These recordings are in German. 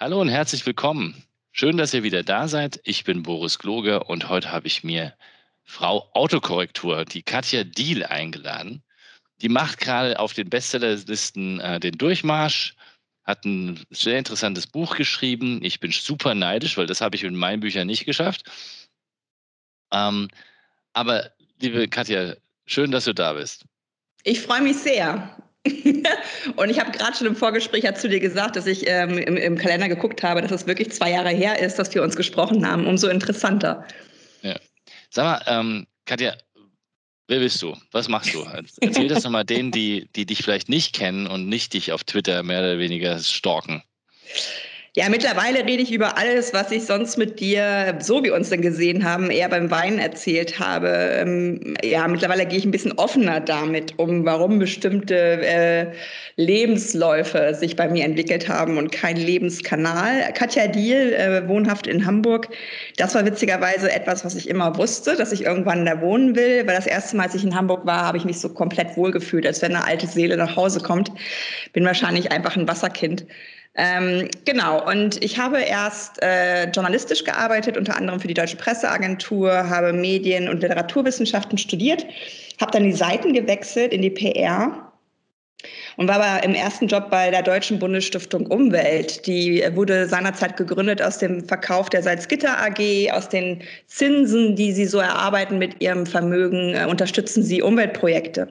Hallo und herzlich willkommen. Schön, dass ihr wieder da seid. Ich bin Boris Kloge und heute habe ich mir Frau Autokorrektur, die Katja Diel, eingeladen. Die macht gerade auf den Bestsellerlisten äh, den Durchmarsch, hat ein sehr interessantes Buch geschrieben. Ich bin super neidisch, weil das habe ich in meinen Büchern nicht geschafft. Ähm, aber liebe Katja, schön, dass du da bist. Ich freue mich sehr. und ich habe gerade schon im Vorgespräch zu dir gesagt, dass ich ähm, im, im, Kalender geguckt habe, dass es wirklich zwei Jahre her ist, dass wir uns gesprochen haben. Umso interessanter. Ja. Sag mal, ähm, Katja, wer bist du? Was machst du? Erzähl das nochmal denen, die, die dich vielleicht nicht kennen und nicht dich auf Twitter mehr oder weniger stalken. Ja, mittlerweile rede ich über alles, was ich sonst mit dir, so wie uns dann gesehen haben, eher beim Weinen erzählt habe. Ähm, ja, mittlerweile gehe ich ein bisschen offener damit um, warum bestimmte äh, Lebensläufe sich bei mir entwickelt haben und kein Lebenskanal. Katja Diel, äh, wohnhaft in Hamburg, das war witzigerweise etwas, was ich immer wusste, dass ich irgendwann da wohnen will, weil das erste Mal, als ich in Hamburg war, habe ich mich so komplett wohlgefühlt, als wenn eine alte Seele nach Hause kommt. Bin wahrscheinlich einfach ein Wasserkind. Ähm, genau, und ich habe erst äh, journalistisch gearbeitet, unter anderem für die Deutsche Presseagentur, habe Medien- und Literaturwissenschaften studiert, habe dann die Seiten gewechselt in die PR und war aber im ersten Job bei der Deutschen Bundesstiftung Umwelt. Die wurde seinerzeit gegründet aus dem Verkauf der Salzgitter AG, aus den Zinsen, die sie so erarbeiten mit ihrem Vermögen, äh, unterstützen sie Umweltprojekte.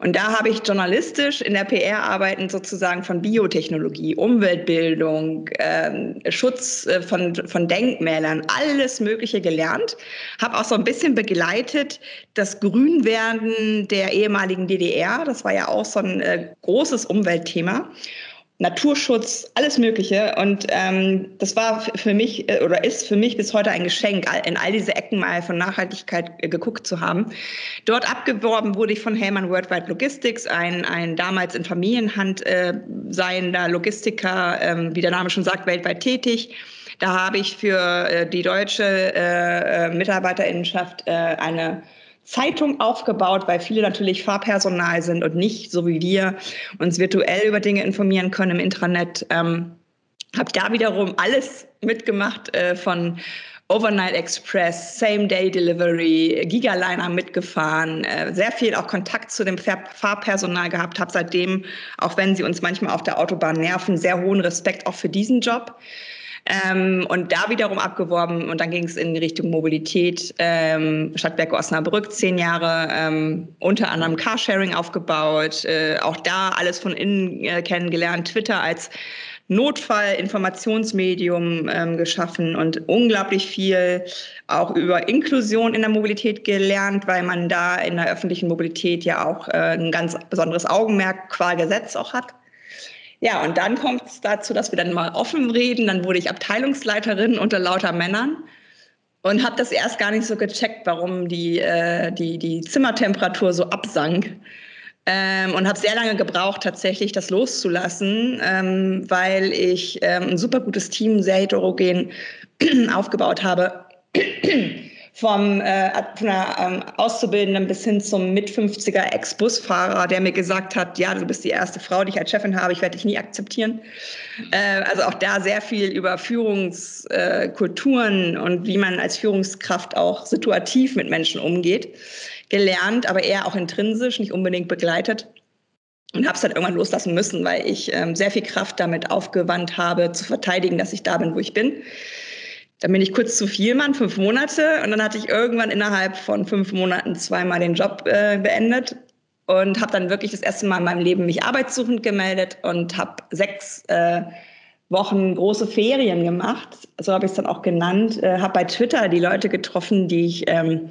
Und da habe ich journalistisch in der PR arbeiten sozusagen von Biotechnologie, Umweltbildung, äh, Schutz äh, von, von Denkmälern, alles Mögliche gelernt. Habe auch so ein bisschen begleitet das Grünwerden der ehemaligen DDR. Das war ja auch so ein äh, großes Umweltthema. Naturschutz, alles Mögliche. Und ähm, das war für mich äh, oder ist für mich bis heute ein Geschenk, in all diese Ecken mal von Nachhaltigkeit äh, geguckt zu haben. Dort abgeworben wurde ich von Hellman Worldwide Logistics, ein, ein damals in Familienhand äh, seiender Logistiker, ähm, wie der Name schon sagt, weltweit tätig. Da habe ich für äh, die deutsche äh, äh Mitarbeiterinnenschaft äh, eine Zeitung aufgebaut, weil viele natürlich Fahrpersonal sind und nicht, so wie wir, uns virtuell über Dinge informieren können im Intranet. Ähm, habe da wiederum alles mitgemacht äh, von Overnight Express, Same Day Delivery, Gigaliner mitgefahren, äh, sehr viel auch Kontakt zu dem Fahrpersonal gehabt, habe seitdem, auch wenn sie uns manchmal auf der Autobahn nerven, sehr hohen Respekt auch für diesen Job. Ähm, und da wiederum abgeworben und dann ging es in Richtung Mobilität. Ähm, Stadtwerke Osnabrück zehn Jahre, ähm, unter anderem Carsharing aufgebaut, äh, auch da alles von innen äh, kennengelernt, Twitter als Notfallinformationsmedium ähm, geschaffen und unglaublich viel auch über Inklusion in der Mobilität gelernt, weil man da in der öffentlichen Mobilität ja auch äh, ein ganz besonderes Augenmerk qua Gesetz auch hat. Ja, und dann kommt es dazu, dass wir dann mal offen reden. Dann wurde ich Abteilungsleiterin unter lauter Männern und habe das erst gar nicht so gecheckt, warum die, äh, die, die Zimmertemperatur so absank. Ähm, und habe sehr lange gebraucht, tatsächlich das loszulassen, ähm, weil ich ähm, ein super gutes Team, sehr heterogen aufgebaut habe vom äh, von einer ähm, Auszubildenden bis hin zum mit 50er Ex-Busfahrer, der mir gesagt hat, ja, du bist die erste Frau, die ich als Chefin habe, ich werde dich nie akzeptieren. Äh, also auch da sehr viel über Führungskulturen äh, und wie man als Führungskraft auch situativ mit Menschen umgeht, gelernt, aber eher auch intrinsisch, nicht unbedingt begleitet. Und habe es dann irgendwann loslassen müssen, weil ich ähm, sehr viel Kraft damit aufgewandt habe, zu verteidigen, dass ich da bin, wo ich bin. Dann bin ich kurz zu viel Mann, fünf Monate. Und dann hatte ich irgendwann innerhalb von fünf Monaten zweimal den Job äh, beendet und habe dann wirklich das erste Mal in meinem Leben mich arbeitssuchend gemeldet und habe sechs äh, Wochen große Ferien gemacht. So habe ich es dann auch genannt. Äh, habe bei Twitter die Leute getroffen, die ich ähm,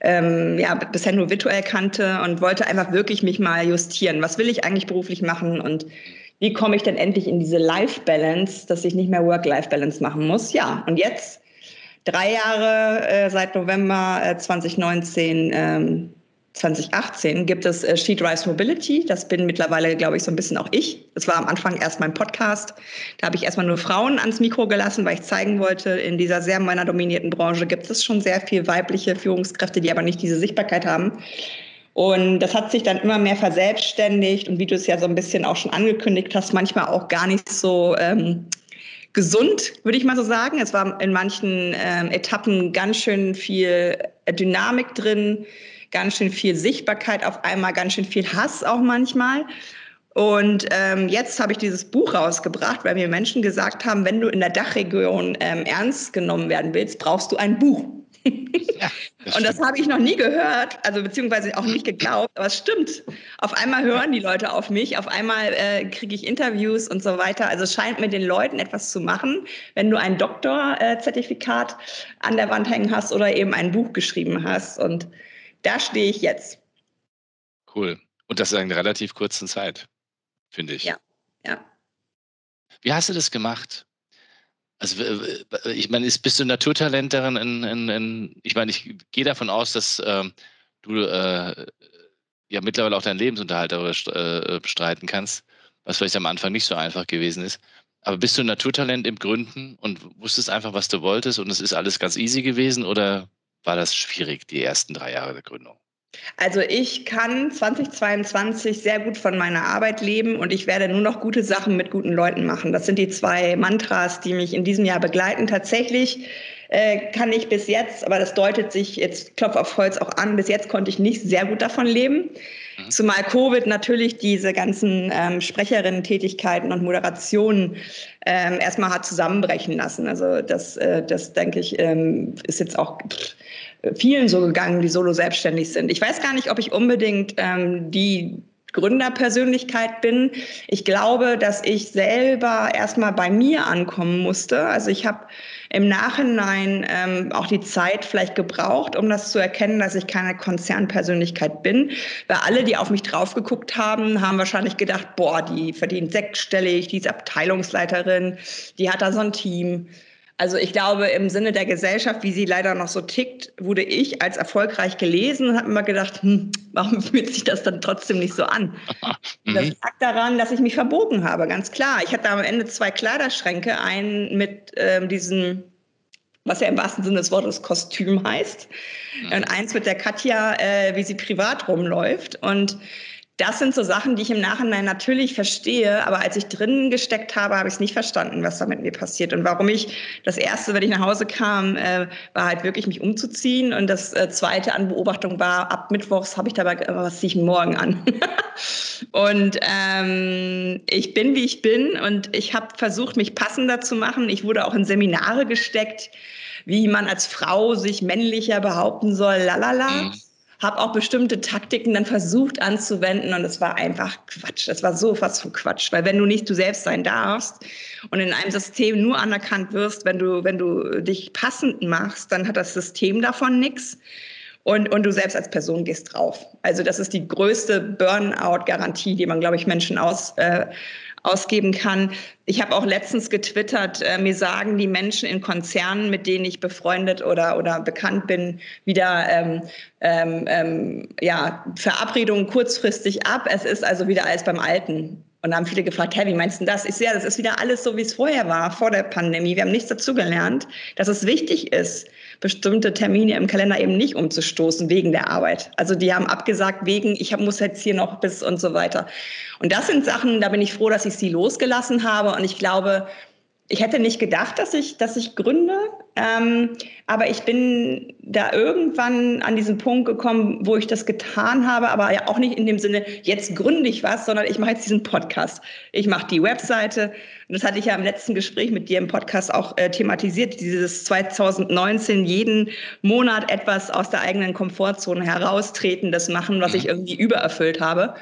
ähm, ja, bisher nur virtuell kannte und wollte einfach wirklich mich mal justieren. Was will ich eigentlich beruflich machen? Und wie komme ich denn endlich in diese Life-Balance, dass ich nicht mehr Work-Life-Balance machen muss? Ja, und jetzt, drei Jahre äh, seit November äh, 2019, ähm, 2018 gibt es äh, She Drives Mobility. Das bin mittlerweile, glaube ich, so ein bisschen auch ich. Das war am Anfang erst mein Podcast. Da habe ich erstmal nur Frauen ans Mikro gelassen, weil ich zeigen wollte, in dieser sehr männerdominierten Branche gibt es schon sehr viel weibliche Führungskräfte, die aber nicht diese Sichtbarkeit haben. Und das hat sich dann immer mehr verselbstständigt und wie du es ja so ein bisschen auch schon angekündigt hast, manchmal auch gar nicht so ähm, gesund, würde ich mal so sagen. Es war in manchen ähm, Etappen ganz schön viel Dynamik drin, ganz schön viel Sichtbarkeit auf einmal, ganz schön viel Hass auch manchmal. Und ähm, jetzt habe ich dieses Buch rausgebracht, weil mir Menschen gesagt haben, wenn du in der Dachregion ähm, ernst genommen werden willst, brauchst du ein Buch. Ja, das und das habe ich noch nie gehört, also beziehungsweise auch nicht geglaubt, aber es stimmt. Auf einmal hören die Leute auf mich, auf einmal äh, kriege ich Interviews und so weiter. Also es scheint mit den Leuten etwas zu machen, wenn du ein Doktorzertifikat an der Wand hängen hast oder eben ein Buch geschrieben hast. Und da stehe ich jetzt. Cool. Und das in einer relativ kurzen Zeit, finde ich. Ja, ja. Wie hast du das gemacht? Also ich meine, bist du Naturtalent darin? In, in, in, ich meine, ich gehe davon aus, dass ähm, du äh, ja mittlerweile auch deinen Lebensunterhalt darüber äh, bestreiten kannst, was vielleicht am Anfang nicht so einfach gewesen ist. Aber bist du Naturtalent im Gründen und wusstest einfach, was du wolltest und es ist alles ganz easy gewesen oder war das schwierig, die ersten drei Jahre der Gründung? Also ich kann 2022 sehr gut von meiner Arbeit leben und ich werde nur noch gute Sachen mit guten Leuten machen. Das sind die zwei Mantras, die mich in diesem Jahr begleiten. Tatsächlich äh, kann ich bis jetzt, aber das deutet sich jetzt Klopf auf Holz auch an, bis jetzt konnte ich nicht sehr gut davon leben. Mhm. Zumal Covid natürlich diese ganzen ähm, Sprecherinnen-Tätigkeiten und Moderationen ähm, erstmal hat zusammenbrechen lassen. Also das, äh, das denke ich, ähm, ist jetzt auch pff, vielen so gegangen, die solo selbstständig sind. Ich weiß gar nicht, ob ich unbedingt ähm, die Gründerpersönlichkeit bin. Ich glaube, dass ich selber erstmal bei mir ankommen musste. Also ich habe im Nachhinein ähm, auch die Zeit vielleicht gebraucht, um das zu erkennen, dass ich keine Konzernpersönlichkeit bin. Weil alle, die auf mich drauf geguckt haben, haben wahrscheinlich gedacht, boah, die verdient sechsstellig, die ist Abteilungsleiterin, die hat da so ein Team. Also ich glaube, im Sinne der Gesellschaft, wie sie leider noch so tickt, wurde ich als erfolgreich gelesen und habe immer gedacht, hm, warum fühlt sich das dann trotzdem nicht so an? Mhm. Das lag daran, dass ich mich verbogen habe, ganz klar. Ich hatte am Ende zwei Kleiderschränke, einen mit ähm, diesem was ja im wahrsten Sinne des Wortes Kostüm heißt. Mhm. Und eins mit der Katja, äh, wie sie privat rumläuft. Und das sind so Sachen, die ich im Nachhinein natürlich verstehe, aber als ich drinnen gesteckt habe, habe ich es nicht verstanden, was da mit mir passiert und warum ich das erste, wenn ich nach Hause kam, äh, war halt wirklich mich umzuziehen und das äh, zweite an Beobachtung war, ab Mittwochs habe ich dabei, was ziehe ich morgen an? und ähm, ich bin, wie ich bin und ich habe versucht, mich passender zu machen. Ich wurde auch in Seminare gesteckt, wie man als Frau sich männlicher behaupten soll, lalala. Mhm habe auch bestimmte Taktiken dann versucht anzuwenden und es war einfach Quatsch. Es war so fast von Quatsch, weil wenn du nicht du selbst sein darfst und in einem System nur anerkannt wirst, wenn du, wenn du dich passend machst, dann hat das System davon nichts. Und, und du selbst als Person gehst drauf. Also das ist die größte Burnout-Garantie, die man, glaube ich, Menschen aus, äh, ausgeben kann. Ich habe auch letztens getwittert, äh, mir sagen die Menschen in Konzernen, mit denen ich befreundet oder, oder bekannt bin, wieder ähm, ähm, ähm, ja, Verabredungen kurzfristig ab. Es ist also wieder alles beim Alten. Und haben viele gefragt, hey, wie meinst du das? Ich sehe, das ist wieder alles so, wie es vorher war, vor der Pandemie. Wir haben nichts dazugelernt, dass es wichtig ist, bestimmte Termine im Kalender eben nicht umzustoßen wegen der Arbeit. Also die haben abgesagt wegen, ich muss jetzt hier noch bis und so weiter. Und das sind Sachen, da bin ich froh, dass ich sie losgelassen habe. Und ich glaube, ich hätte nicht gedacht, dass ich, dass ich gründe, ähm, aber ich bin da irgendwann an diesen Punkt gekommen, wo ich das getan habe, aber ja auch nicht in dem Sinne, jetzt gründe ich was, sondern ich mache jetzt diesen Podcast. Ich mache die Webseite und das hatte ich ja im letzten Gespräch mit dir im Podcast auch äh, thematisiert, dieses 2019 jeden Monat etwas aus der eigenen Komfortzone heraustreten, das machen, was mhm. ich irgendwie übererfüllt habe.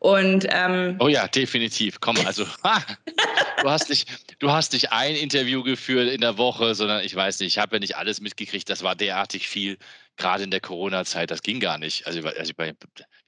Und ähm, oh ja, definitiv. Komm, also du hast nicht, du hast nicht ein Interview geführt in der Woche, sondern ich weiß nicht, ich habe ja nicht alles mitgekriegt. Das war derartig viel, gerade in der Corona-Zeit. Das ging gar nicht. Also, also wir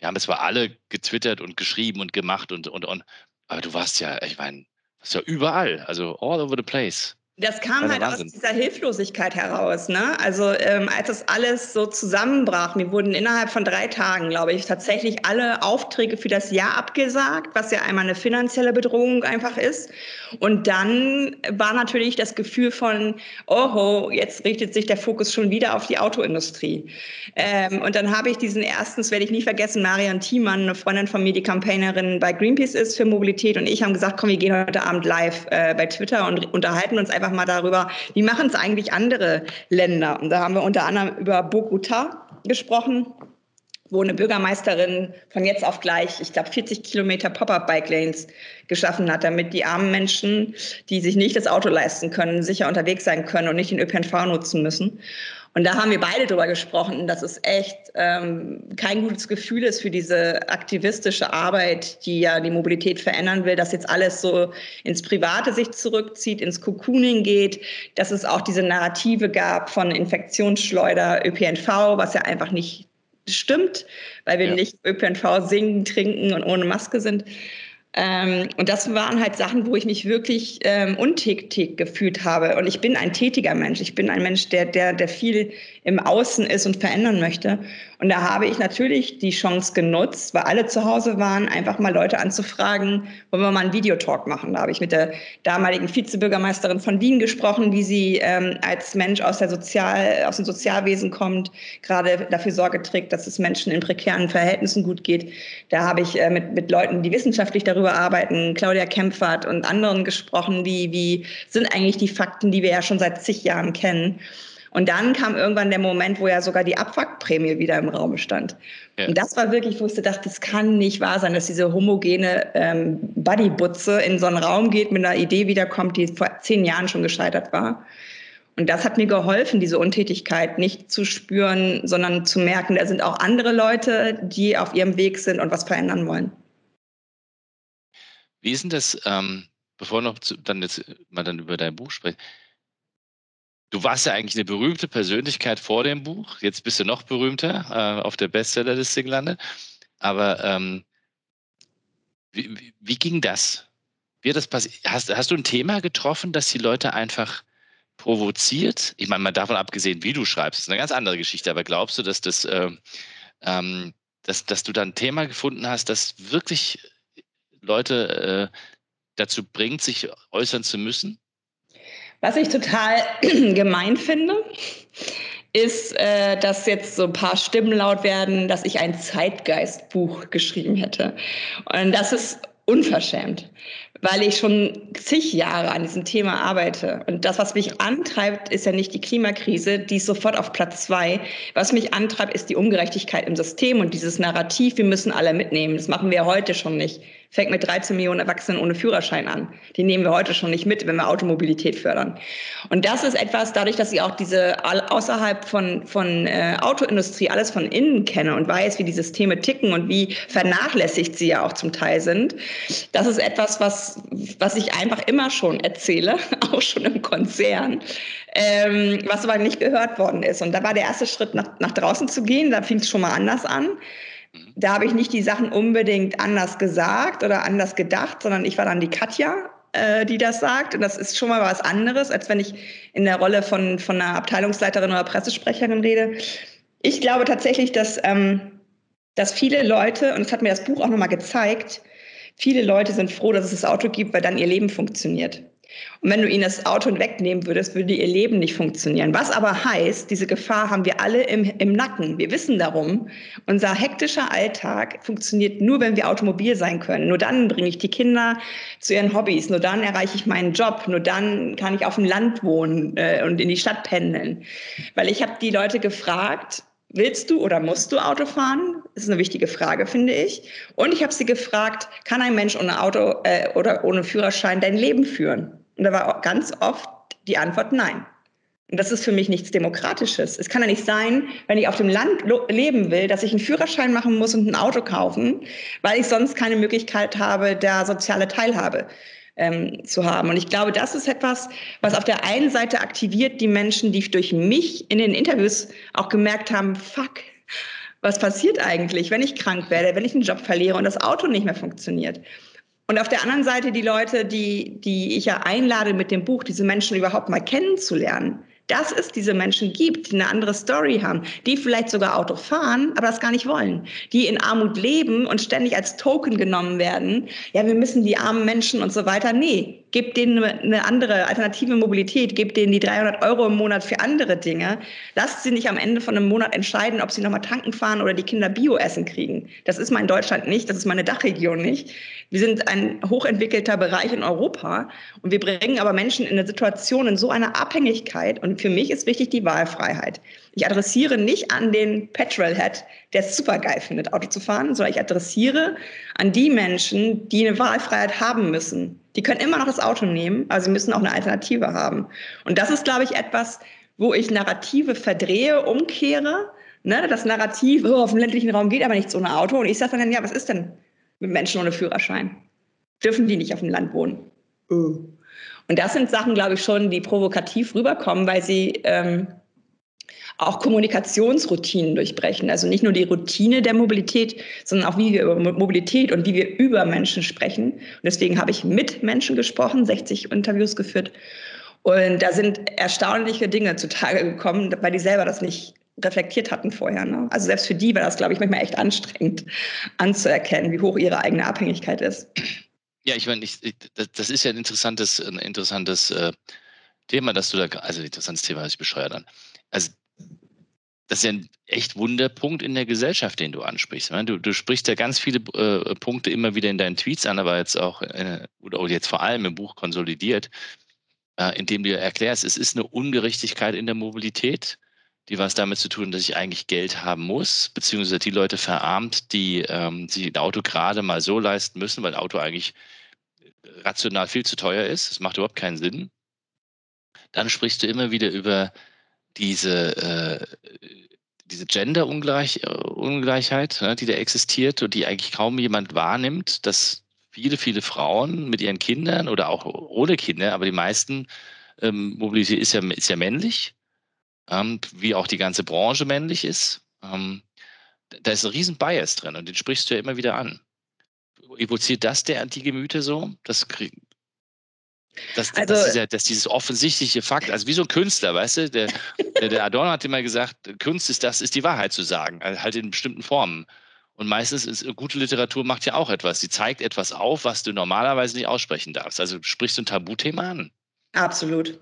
haben es zwar alle getwittert und geschrieben und gemacht und und und, aber du warst ja, ich meine, warst ja überall, also all over the place. Das kam halt Wahnsinn. aus dieser Hilflosigkeit heraus. Ne? Also ähm, als das alles so zusammenbrach, mir wurden innerhalb von drei Tagen, glaube ich, tatsächlich alle Aufträge für das Jahr abgesagt, was ja einmal eine finanzielle Bedrohung einfach ist. Und dann war natürlich das Gefühl von, oh, jetzt richtet sich der Fokus schon wieder auf die Autoindustrie. Ähm, und dann habe ich diesen ersten, das werde ich nie vergessen, Marion Thiemann, eine Freundin von mir, die Campaignerin bei Greenpeace ist für Mobilität und ich haben gesagt, komm, wir gehen heute Abend live äh, bei Twitter und unterhalten uns einfach mal darüber, wie machen es eigentlich andere Länder. Und da haben wir unter anderem über Bogota gesprochen wo eine Bürgermeisterin von jetzt auf gleich, ich glaube, 40 Kilometer Pop-up-Bike-Lanes geschaffen hat, damit die armen Menschen, die sich nicht das Auto leisten können, sicher unterwegs sein können und nicht den ÖPNV nutzen müssen. Und da haben wir beide drüber gesprochen, dass es echt ähm, kein gutes Gefühl ist für diese aktivistische Arbeit, die ja die Mobilität verändern will, dass jetzt alles so ins Private sich zurückzieht, ins Cocooning geht, dass es auch diese Narrative gab von Infektionsschleuder, ÖPNV, was ja einfach nicht stimmt, weil wir ja. nicht ÖPNV singen, trinken und ohne Maske sind. Ähm, und das waren halt Sachen, wo ich mich wirklich ähm, untätig gefühlt habe. Und ich bin ein tätiger Mensch. Ich bin ein Mensch, der, der, der viel im Außen ist und verändern möchte. Und da habe ich natürlich die Chance genutzt, weil alle zu Hause waren, einfach mal Leute anzufragen, wollen wir mal einen Videotalk machen. Da habe ich mit der damaligen Vizebürgermeisterin von Wien gesprochen, wie sie ähm, als Mensch aus, der Sozial, aus dem Sozialwesen kommt, gerade dafür Sorge trägt, dass es Menschen in prekären Verhältnissen gut geht. Da habe ich äh, mit, mit Leuten, die wissenschaftlich darüber arbeiten, Claudia Kempfert und anderen gesprochen, wie, wie sind eigentlich die Fakten, die wir ja schon seit zig Jahren kennen. Und dann kam irgendwann der Moment, wo ja sogar die Abwrackprämie wieder im Raum stand. Ja. Und das war wirklich, wo ich dachte, das kann nicht wahr sein, dass diese homogene ähm, Buddybutze in so einen Raum geht, mit einer Idee wiederkommt, die vor zehn Jahren schon gescheitert war. Und das hat mir geholfen, diese Untätigkeit nicht zu spüren, sondern zu merken, da sind auch andere Leute, die auf ihrem Weg sind und was verändern wollen. Wie ist denn das, ähm, bevor noch zu, dann jetzt mal dann über dein Buch sprechen, Du warst ja eigentlich eine berühmte Persönlichkeit vor dem Buch. Jetzt bist du noch berühmter äh, auf der Bestsellerliste gelandet. Aber ähm, wie, wie, wie, ging das? Wie das? Hast, hast du ein Thema getroffen, das die Leute einfach provoziert? Ich meine, mal davon abgesehen, wie du schreibst, ist eine ganz andere Geschichte. Aber glaubst du, dass das, äh, ähm, dass, dass du da ein Thema gefunden hast, das wirklich Leute äh, dazu bringt, sich äußern zu müssen? Was ich total gemein finde, ist, äh, dass jetzt so ein paar Stimmen laut werden, dass ich ein Zeitgeistbuch geschrieben hätte. Und das ist unverschämt, weil ich schon zig Jahre an diesem Thema arbeite. Und das, was mich antreibt, ist ja nicht die Klimakrise, die ist sofort auf Platz zwei. Was mich antreibt, ist die Ungerechtigkeit im System und dieses Narrativ, wir müssen alle mitnehmen. Das machen wir heute schon nicht fängt mit 13 Millionen Erwachsenen ohne Führerschein an. Die nehmen wir heute schon nicht mit, wenn wir Automobilität fördern. Und das ist etwas, dadurch, dass ich auch diese außerhalb von, von äh, Autoindustrie alles von innen kenne und weiß, wie die Systeme ticken und wie vernachlässigt sie ja auch zum Teil sind. Das ist etwas, was, was ich einfach immer schon erzähle, auch schon im Konzern. Ähm, was aber nicht gehört worden ist. Und da war der erste Schritt, nach, nach draußen zu gehen. Da fing es schon mal anders an. Da habe ich nicht die Sachen unbedingt anders gesagt oder anders gedacht, sondern ich war dann die Katja, äh, die das sagt. Und das ist schon mal was anderes, als wenn ich in der Rolle von, von einer Abteilungsleiterin oder Pressesprecherin rede. Ich glaube tatsächlich, dass, ähm, dass viele Leute, und das hat mir das Buch auch nochmal gezeigt, viele Leute sind froh, dass es das Auto gibt, weil dann ihr Leben funktioniert. Und wenn du ihnen das Auto wegnehmen würdest, würde ihr Leben nicht funktionieren. Was aber heißt, diese Gefahr haben wir alle im, im Nacken. Wir wissen darum, unser hektischer Alltag funktioniert nur, wenn wir automobil sein können. Nur dann bringe ich die Kinder zu ihren Hobbys. Nur dann erreiche ich meinen Job. Nur dann kann ich auf dem Land wohnen äh, und in die Stadt pendeln. Weil ich habe die Leute gefragt, Willst du oder musst du Auto fahren? Das ist eine wichtige Frage, finde ich. Und ich habe sie gefragt, kann ein Mensch ohne Auto äh, oder ohne Führerschein dein Leben führen? Und da war ganz oft die Antwort nein. Und das ist für mich nichts Demokratisches. Es kann ja nicht sein, wenn ich auf dem Land leben will, dass ich einen Führerschein machen muss und ein Auto kaufen, weil ich sonst keine Möglichkeit habe, da soziale Teilhabe ähm, zu haben. Und ich glaube, das ist etwas, was auf der einen Seite aktiviert die Menschen, die durch mich in den Interviews auch gemerkt haben, fuck, was passiert eigentlich, wenn ich krank werde, wenn ich einen Job verliere und das Auto nicht mehr funktioniert. Und auf der anderen Seite die Leute, die, die ich ja einlade mit dem Buch, diese Menschen überhaupt mal kennenzulernen dass es diese Menschen gibt, die eine andere Story haben, die vielleicht sogar Auto fahren, aber das gar nicht wollen, die in Armut leben und ständig als Token genommen werden. Ja, wir müssen die armen Menschen und so weiter. Nee, gebt denen eine andere alternative Mobilität, gebt denen die 300 Euro im Monat für andere Dinge. Lasst sie nicht am Ende von einem Monat entscheiden, ob sie nochmal tanken fahren oder die Kinder Bio-Essen kriegen. Das ist mal in Deutschland nicht, das ist meine Dachregion nicht. Wir sind ein hochentwickelter Bereich in Europa und wir bringen aber Menschen in eine Situation, in so einer Abhängigkeit und für mich ist wichtig die Wahlfreiheit. Ich adressiere nicht an den Petrolhead, der es super geil findet, Auto zu fahren, sondern ich adressiere an die Menschen, die eine Wahlfreiheit haben müssen. Die können immer noch das Auto nehmen, aber sie müssen auch eine Alternative haben. Und das ist, glaube ich, etwas, wo ich Narrative verdrehe, umkehre. Ne? Das Narrativ, oh, auf dem ländlichen Raum geht aber nichts ohne Auto. Und ich sage dann, ja, was ist denn mit Menschen ohne Führerschein? Dürfen die nicht auf dem Land wohnen? Oh. Und das sind Sachen, glaube ich, schon, die provokativ rüberkommen, weil sie ähm, auch Kommunikationsroutinen durchbrechen. Also nicht nur die Routine der Mobilität, sondern auch wie wir über Mobilität und wie wir über Menschen sprechen. Und deswegen habe ich mit Menschen gesprochen, 60 Interviews geführt. Und da sind erstaunliche Dinge zutage gekommen, weil die selber das nicht reflektiert hatten vorher. Ne? Also selbst für die war das, glaube ich, manchmal echt anstrengend anzuerkennen, wie hoch ihre eigene Abhängigkeit ist. Ja, ich meine, ich, das, das, ist ja ein interessantes, ein interessantes äh, Thema, dass du da, also ein interessantes Thema, was ich bescheuert an. Also das ist ja ein echt Wunderpunkt in der Gesellschaft, den du ansprichst. Ne? Du, du sprichst ja ganz viele äh, Punkte immer wieder in deinen Tweets an, aber jetzt auch, äh, oder jetzt vor allem im Buch konsolidiert, äh, indem du erklärst, es ist eine Ungerechtigkeit in der Mobilität, die was damit zu tun, dass ich eigentlich Geld haben muss, beziehungsweise die Leute verarmt, die ähm, sich ein Auto gerade mal so leisten müssen, weil ein Auto eigentlich rational viel zu teuer ist. Das macht überhaupt keinen Sinn. Dann sprichst du immer wieder über diese, äh, diese Gender-Ungleichheit, ne, die da existiert und die eigentlich kaum jemand wahrnimmt, dass viele, viele Frauen mit ihren Kindern oder auch ohne Kinder, aber die meisten ähm, Mobilität ist ja, ist ja männlich, ähm, wie auch die ganze Branche männlich ist. Ähm, da ist ein riesen Bias drin und den sprichst du ja immer wieder an. Evoziert das der Antigemüte so? Das das, also, das, ist ja, das dieses offensichtliche Fakt, also wie so ein Künstler, weißt du, der, der, Adorno hat immer gesagt, Kunst ist das, ist die Wahrheit zu sagen, also halt in bestimmten Formen. Und meistens ist gute Literatur macht ja auch etwas. Sie zeigt etwas auf, was du normalerweise nicht aussprechen darfst. Also sprichst du ein Tabuthema an. Absolut.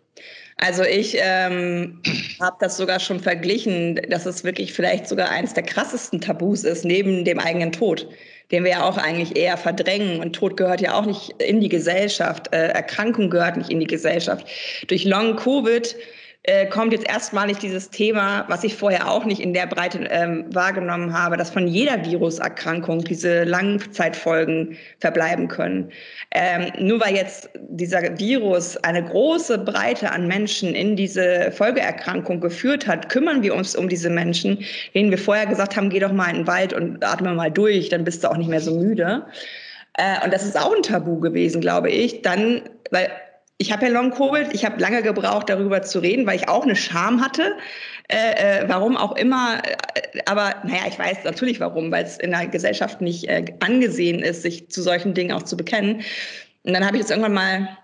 Also ich ähm, habe das sogar schon verglichen, dass es wirklich vielleicht sogar eines der krassesten Tabus ist, neben dem eigenen Tod den wir ja auch eigentlich eher verdrängen. Und Tod gehört ja auch nicht in die Gesellschaft. Äh, Erkrankung gehört nicht in die Gesellschaft. Durch Long Covid äh, kommt jetzt erstmalig dieses Thema, was ich vorher auch nicht in der Breite ähm, wahrgenommen habe, dass von jeder Viruserkrankung diese Langzeitfolgen verbleiben können. Ähm, nur weil jetzt dieser Virus eine große Breite an Menschen in diese Folgeerkrankung geführt hat, kümmern wir uns um diese Menschen, denen wir vorher gesagt haben, geh doch mal in den Wald und atme mal durch, dann bist du auch nicht mehr so müde. Äh, und das ist auch ein Tabu gewesen, glaube ich. Dann, weil ich habe ja Long-Covid, ich habe lange gebraucht, darüber zu reden, weil ich auch eine Scham hatte. Äh, äh, warum auch immer, äh, aber naja, ich weiß natürlich warum, weil es in der Gesellschaft nicht äh, angesehen ist, sich zu solchen Dingen auch zu bekennen. Und dann habe ich jetzt irgendwann mal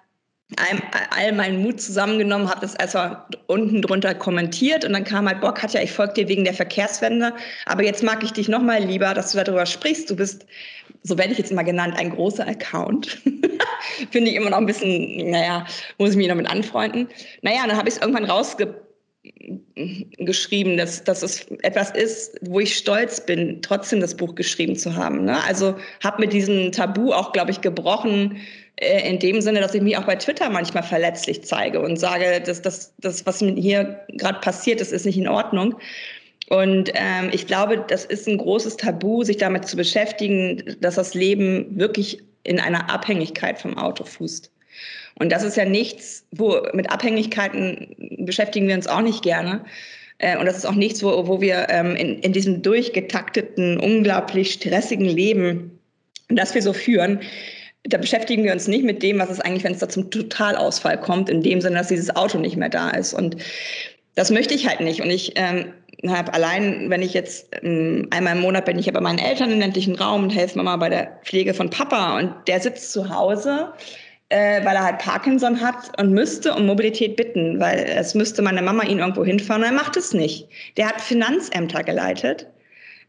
all, all meinen Mut zusammengenommen, habe das also unten drunter kommentiert und dann kam halt, boah, Katja, ich folge dir wegen der Verkehrswende, aber jetzt mag ich dich noch mal lieber, dass du darüber sprichst. Du bist, so werde ich jetzt immer genannt, ein großer Account. Finde ich immer noch ein bisschen, naja, muss ich mich noch mit anfreunden. Naja, dann habe ich es irgendwann rausgeschrieben, dass, dass es etwas ist, wo ich stolz bin, trotzdem das Buch geschrieben zu haben. Ne? Also habe mit diesem Tabu auch, glaube ich, gebrochen, äh, in dem Sinne, dass ich mich auch bei Twitter manchmal verletzlich zeige und sage, dass das, was hier gerade passiert ist, ist nicht in Ordnung. Und ähm, ich glaube, das ist ein großes Tabu, sich damit zu beschäftigen, dass das Leben wirklich in einer Abhängigkeit vom Auto fußt. Und das ist ja nichts, wo mit Abhängigkeiten beschäftigen wir uns auch nicht gerne. Äh, und das ist auch nichts, wo, wo wir ähm, in, in diesem durchgetakteten, unglaublich stressigen Leben, das wir so führen, da beschäftigen wir uns nicht mit dem, was es eigentlich, wenn es da zum Totalausfall kommt, in dem Sinne, dass dieses Auto nicht mehr da ist. Und das möchte ich halt nicht. Und ich ähm, habe allein, wenn ich jetzt ähm, einmal im Monat bin ich ja bei meinen Eltern im ländlichen Raum und helfe mal bei der Pflege von Papa und der sitzt zu Hause, äh, weil er halt Parkinson hat und müsste um Mobilität bitten, weil es müsste meine Mama ihn irgendwo hinfahren und er macht es nicht. Der hat Finanzämter geleitet,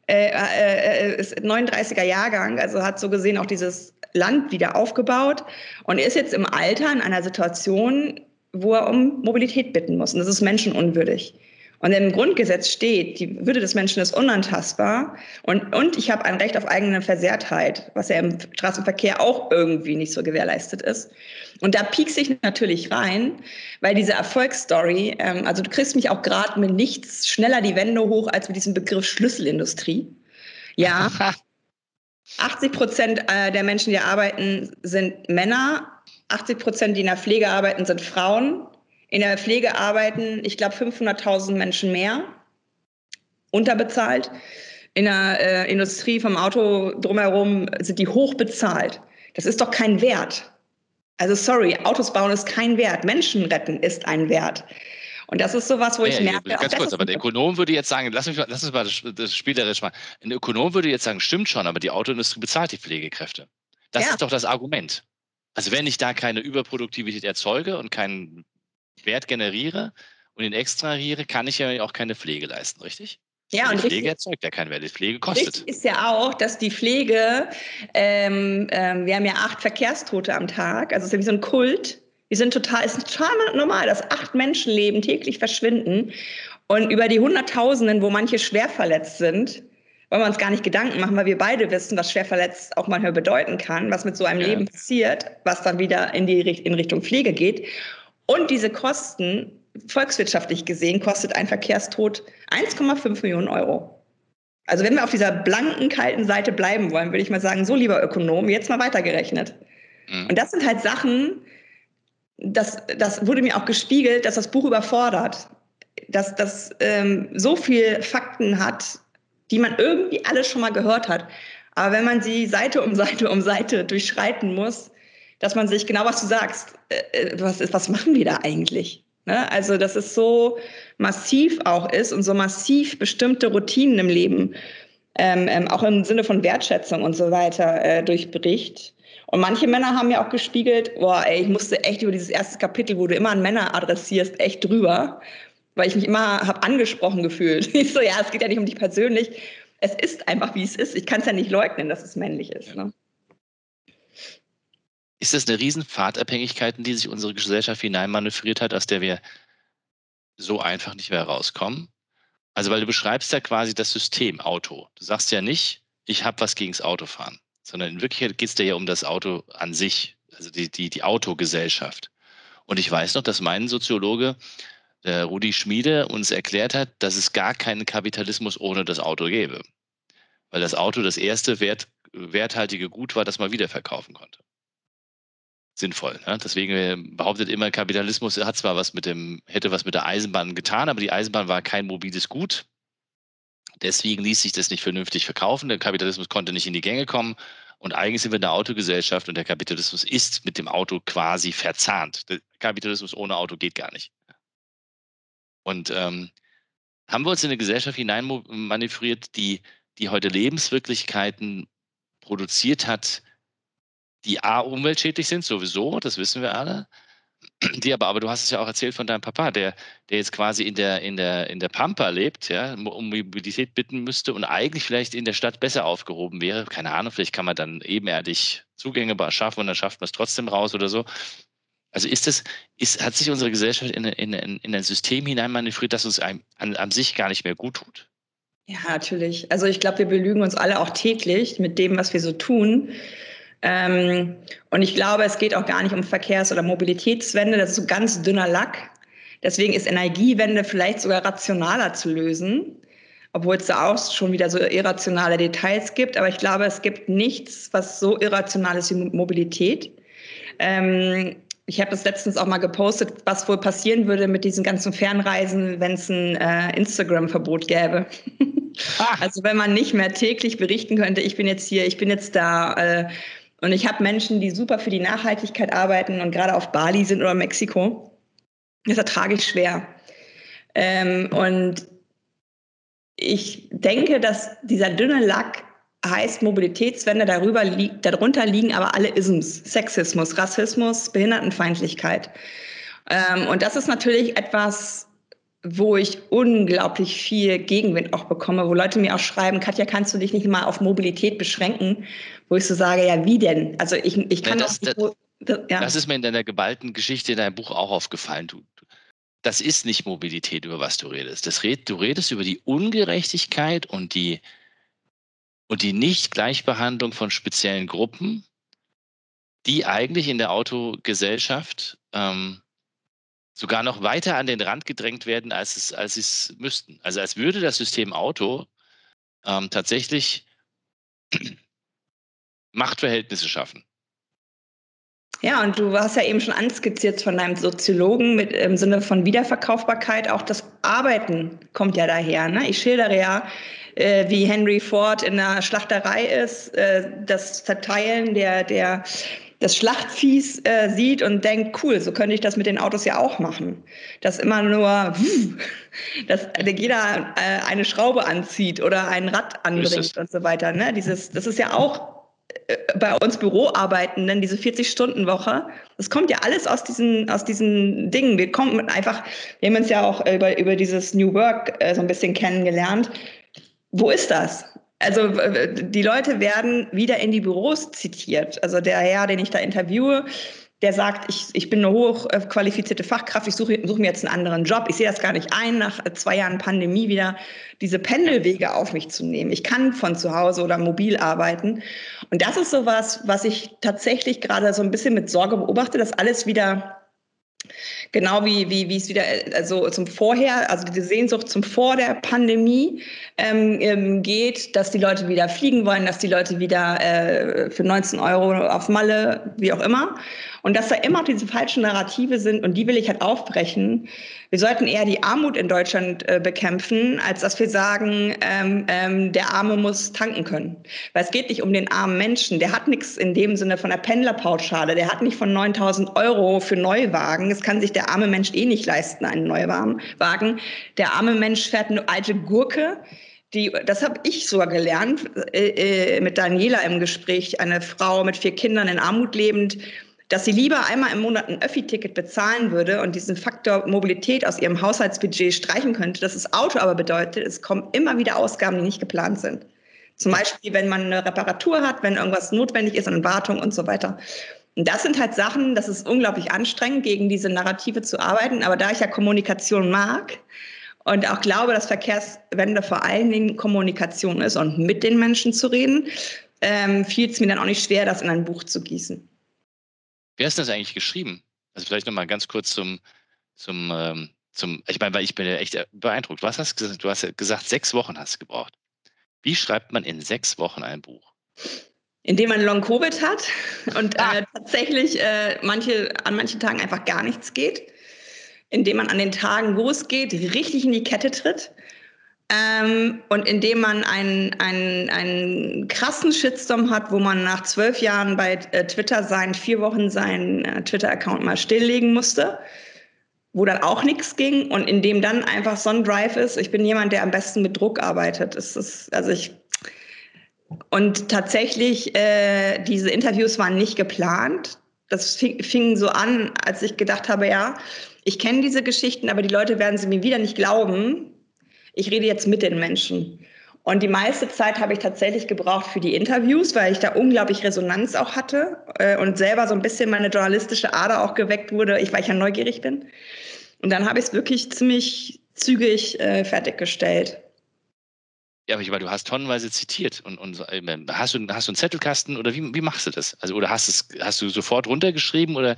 äh, äh, äh ist 39er Jahrgang, also hat so gesehen auch dieses Land wieder aufgebaut und ist jetzt im Alter in einer Situation, wo er um Mobilität bitten muss. Und das ist menschenunwürdig. Und im Grundgesetz steht, die Würde des Menschen ist unantastbar und, und ich habe ein Recht auf eigene Versehrtheit, was ja im Straßenverkehr auch irgendwie nicht so gewährleistet ist. Und da piekse ich natürlich rein, weil diese Erfolgsstory, ähm, also du kriegst mich auch gerade mit nichts schneller die Wände hoch als mit diesem Begriff Schlüsselindustrie. Ja, 80 Prozent äh, der Menschen, die arbeiten, sind Männer. 80 Prozent, die in der Pflege arbeiten, sind Frauen. In der Pflege arbeiten, ich glaube, 500.000 Menschen mehr, unterbezahlt. In der äh, Industrie vom Auto drumherum sind die hoch bezahlt. Das ist doch kein Wert. Also sorry, Autos bauen ist kein Wert. Menschen retten ist ein Wert. Und das ist sowas, wo ja, ich merke. Ganz kurz, aber der Ökonom würde jetzt sagen, lass, mich, lass uns mal das, das spielerisch mal. Ein Ökonom würde jetzt sagen, stimmt schon, aber die Autoindustrie bezahlt die Pflegekräfte. Das ja. ist doch das Argument. Also wenn ich da keine Überproduktivität erzeuge und keinen Wert generiere und ihn extrahiere, kann ich ja auch keine Pflege leisten, richtig? Ja, und die Pflege erzeugt ja keinen Wert. Die Pflege kostet. Richtig ist ja auch, dass die Pflege, ähm, ähm, wir haben ja acht Verkehrstote am Tag, also es ist ja wie so ein Kult. Wir sind total, es ist total normal, dass acht Menschenleben täglich verschwinden. Und über die Hunderttausenden, wo manche schwer verletzt sind, wollen wir uns gar nicht Gedanken machen, weil wir beide wissen, was schwer verletzt auch manchmal bedeuten kann, was mit so einem ja. Leben passiert, was dann wieder in die in Richtung Pflege geht. Und diese Kosten, volkswirtschaftlich gesehen, kostet ein Verkehrstod 1,5 Millionen Euro. Also wenn wir auf dieser blanken, kalten Seite bleiben wollen, würde ich mal sagen, so lieber Ökonom, jetzt mal weitergerechnet. Mhm. Und das sind halt Sachen, das, das wurde mir auch gespiegelt, dass das Buch überfordert, dass das ähm, so viel Fakten hat, die man irgendwie alles schon mal gehört hat. Aber wenn man sie Seite um Seite um Seite durchschreiten muss, dass man sich genau, was du sagst, äh, äh was, was machen wir da eigentlich? Ne? Also, dass es so massiv auch ist und so massiv bestimmte Routinen im Leben, ähm, ähm, auch im Sinne von Wertschätzung und so weiter, äh, durchbricht. Und manche Männer haben ja auch gespiegelt, boah, ey, ich musste echt über dieses erste Kapitel, wo du immer an Männer adressierst, echt drüber, weil ich mich immer habe angesprochen gefühlt. Ich so, ja, es geht ja nicht um dich persönlich. Es ist einfach, wie es ist. Ich kann es ja nicht leugnen, dass es männlich ist. Ne? Ist das eine riesen Fahrtabhängigkeit, in die sich unsere Gesellschaft hineinmanövriert hat, aus der wir so einfach nicht mehr rauskommen? Also, weil du beschreibst ja quasi das System Auto. Du sagst ja nicht, ich habe was gegen das Autofahren, sondern in Wirklichkeit geht es dir ja um das Auto an sich, also die, die, die Autogesellschaft. Und ich weiß noch, dass mein Soziologe, der Rudi Schmiede, uns erklärt hat, dass es gar keinen Kapitalismus ohne das Auto gäbe. Weil das Auto das erste wert, werthaltige Gut war, das man wiederverkaufen konnte sinnvoll. Ne? Deswegen äh, behauptet immer, Kapitalismus hat zwar was mit dem, hätte was mit der Eisenbahn getan, aber die Eisenbahn war kein mobiles Gut. Deswegen ließ sich das nicht vernünftig verkaufen. Der Kapitalismus konnte nicht in die Gänge kommen. Und eigentlich sind wir in der Autogesellschaft und der Kapitalismus ist mit dem Auto quasi verzahnt. Der Kapitalismus ohne Auto geht gar nicht. Und ähm, haben wir uns in eine Gesellschaft hineinmanövriert, die, die heute Lebenswirklichkeiten produziert hat, die A, umweltschädlich sind, sowieso, das wissen wir alle. Die aber, aber du hast es ja auch erzählt von deinem Papa, der, der jetzt quasi in der, in der, in der Pampa lebt, ja, um Mobilität bitten müsste und eigentlich vielleicht in der Stadt besser aufgehoben wäre. Keine Ahnung, vielleicht kann man dann ebenerdig Zugänge schaffen und dann schafft man es trotzdem raus oder so. Also ist das, ist, hat sich unsere Gesellschaft in, in, in ein System hineinmanövriert, das uns an, an sich gar nicht mehr gut tut? Ja, natürlich. Also ich glaube, wir belügen uns alle auch täglich mit dem, was wir so tun. Ähm, und ich glaube, es geht auch gar nicht um Verkehrs- oder Mobilitätswende. Das ist so ganz dünner Lack. Deswegen ist Energiewende vielleicht sogar rationaler zu lösen, obwohl es da auch schon wieder so irrationale Details gibt. Aber ich glaube, es gibt nichts, was so irrational ist wie Mobilität. Ähm, ich habe das letztens auch mal gepostet, was wohl passieren würde mit diesen ganzen Fernreisen, wenn es ein äh, Instagram-Verbot gäbe. Ah. Also wenn man nicht mehr täglich berichten könnte, ich bin jetzt hier, ich bin jetzt da, äh, und ich habe Menschen, die super für die Nachhaltigkeit arbeiten und gerade auf Bali sind oder Mexiko. Das ertrage ich schwer. Ähm, und ich denke, dass dieser dünne Lack heißt Mobilitätswende, darüber li darunter liegen aber alle Isms, Sexismus, Rassismus, Behindertenfeindlichkeit. Ähm, und das ist natürlich etwas, wo ich unglaublich viel Gegenwind auch bekomme, wo Leute mir auch schreiben, Katja, kannst du dich nicht mal auf Mobilität beschränken? Wo ich so sage, ja, wie denn? Also ich, ich kann ja, das, das, nicht, das, ja. das ist mir in deiner geballten Geschichte in deinem Buch auch aufgefallen. Du, das ist nicht Mobilität, über was du redest. Das red, du redest über die Ungerechtigkeit und die, und die Nicht-Gleichbehandlung von speziellen Gruppen, die eigentlich in der Autogesellschaft ähm, sogar noch weiter an den Rand gedrängt werden, als es, als es müssten. Also als würde das System Auto ähm, tatsächlich Machtverhältnisse schaffen. Ja, und du hast ja eben schon anskizziert von deinem Soziologen mit im Sinne von Wiederverkaufbarkeit. Auch das Arbeiten kommt ja daher. Ne? Ich schildere ja, äh, wie Henry Ford in der Schlachterei ist, äh, das Verteilen der, der, des Schlachtviehs äh, sieht und denkt, cool, so könnte ich das mit den Autos ja auch machen. Dass immer nur, dass jeder äh, eine Schraube anzieht oder ein Rad anbringt und so weiter. Ne? Dieses, das ist ja auch äh, bei uns Büroarbeitenden, diese 40-Stunden-Woche, das kommt ja alles aus diesen, aus diesen Dingen. Wir kommen einfach, wir haben uns ja auch über, über dieses New Work äh, so ein bisschen kennengelernt. Wo ist das? Also die Leute werden wieder in die Büros zitiert. Also der Herr, den ich da interviewe, der sagt, ich, ich bin eine hochqualifizierte Fachkraft, ich suche, suche mir jetzt einen anderen Job. Ich sehe das gar nicht ein, nach zwei Jahren Pandemie wieder diese Pendelwege auf mich zu nehmen. Ich kann von zu Hause oder mobil arbeiten. Und das ist so was, was ich tatsächlich gerade so ein bisschen mit Sorge beobachte, dass alles wieder Genau wie, wie, wie es wieder also zum Vorher, also die Sehnsucht zum Vor der Pandemie ähm, ähm, geht, dass die Leute wieder fliegen wollen, dass die Leute wieder äh, für 19 Euro auf Malle, wie auch immer. Und dass da immer diese falschen Narrative sind und die will ich halt aufbrechen. Wir sollten eher die Armut in Deutschland äh, bekämpfen, als dass wir sagen, ähm, ähm, der Arme muss tanken können. Weil es geht nicht um den armen Menschen. Der hat nichts in dem Sinne von der Pendlerpauschale. Der hat nicht von 9000 Euro für Neuwagen. Es kann sich der arme Mensch eh nicht leisten, einen Neuwagen. Der arme Mensch fährt eine alte Gurke. Die, das habe ich sogar gelernt äh, äh, mit Daniela im Gespräch, eine Frau mit vier Kindern in Armut lebend, dass sie lieber einmal im Monat ein Öffi-Ticket bezahlen würde und diesen Faktor Mobilität aus ihrem Haushaltsbudget streichen könnte. dass das Auto aber bedeutet, es kommen immer wieder Ausgaben, die nicht geplant sind. Zum Beispiel, wenn man eine Reparatur hat, wenn irgendwas notwendig ist, eine Wartung und so weiter. Und das sind halt Sachen, das ist unglaublich anstrengend, gegen diese Narrative zu arbeiten. Aber da ich ja Kommunikation mag und auch glaube, dass Verkehrswende vor allen Dingen Kommunikation ist und mit den Menschen zu reden, ähm, fiel es mir dann auch nicht schwer, das in ein Buch zu gießen. Wer ist das eigentlich geschrieben? Also vielleicht nochmal ganz kurz zum, zum, ähm, zum, ich meine, weil ich bin ja echt beeindruckt. Was hast du gesagt? Du hast ja gesagt, sechs Wochen hast du gebraucht. Wie schreibt man in sechs Wochen ein Buch? Indem man Long Covid hat und ah. äh, tatsächlich äh, manche, an manchen Tagen einfach gar nichts geht. Indem man an den Tagen, wo es geht, richtig in die Kette tritt ähm, und indem man einen, einen, einen krassen Shitstorm hat, wo man nach zwölf Jahren bei äh, Twitter sein, vier Wochen seinen äh, Twitter-Account mal stilllegen musste, wo dann auch nichts ging und in dem dann einfach so ein Drive ist. Ich bin jemand, der am besten mit Druck arbeitet. Es ist, also ich und tatsächlich, äh, diese Interviews waren nicht geplant. Das fing, so an, als ich gedacht habe, ja, ich kenne diese Geschichten, aber die Leute werden sie mir wieder nicht glauben ich rede jetzt mit den Menschen. Und die meiste Zeit habe ich tatsächlich gebraucht für die Interviews, weil ich da unglaublich Resonanz auch hatte äh, und selber so ein bisschen meine journalistische Ader auch geweckt wurde, weil ich ja neugierig bin. Und dann habe ich es wirklich ziemlich zügig äh, fertiggestellt. Ja, aber ich meine, du hast tonnenweise zitiert und, und äh, hast du hast du einen Zettelkasten oder wie, wie machst du das? Also oder hast es hast du sofort runtergeschrieben oder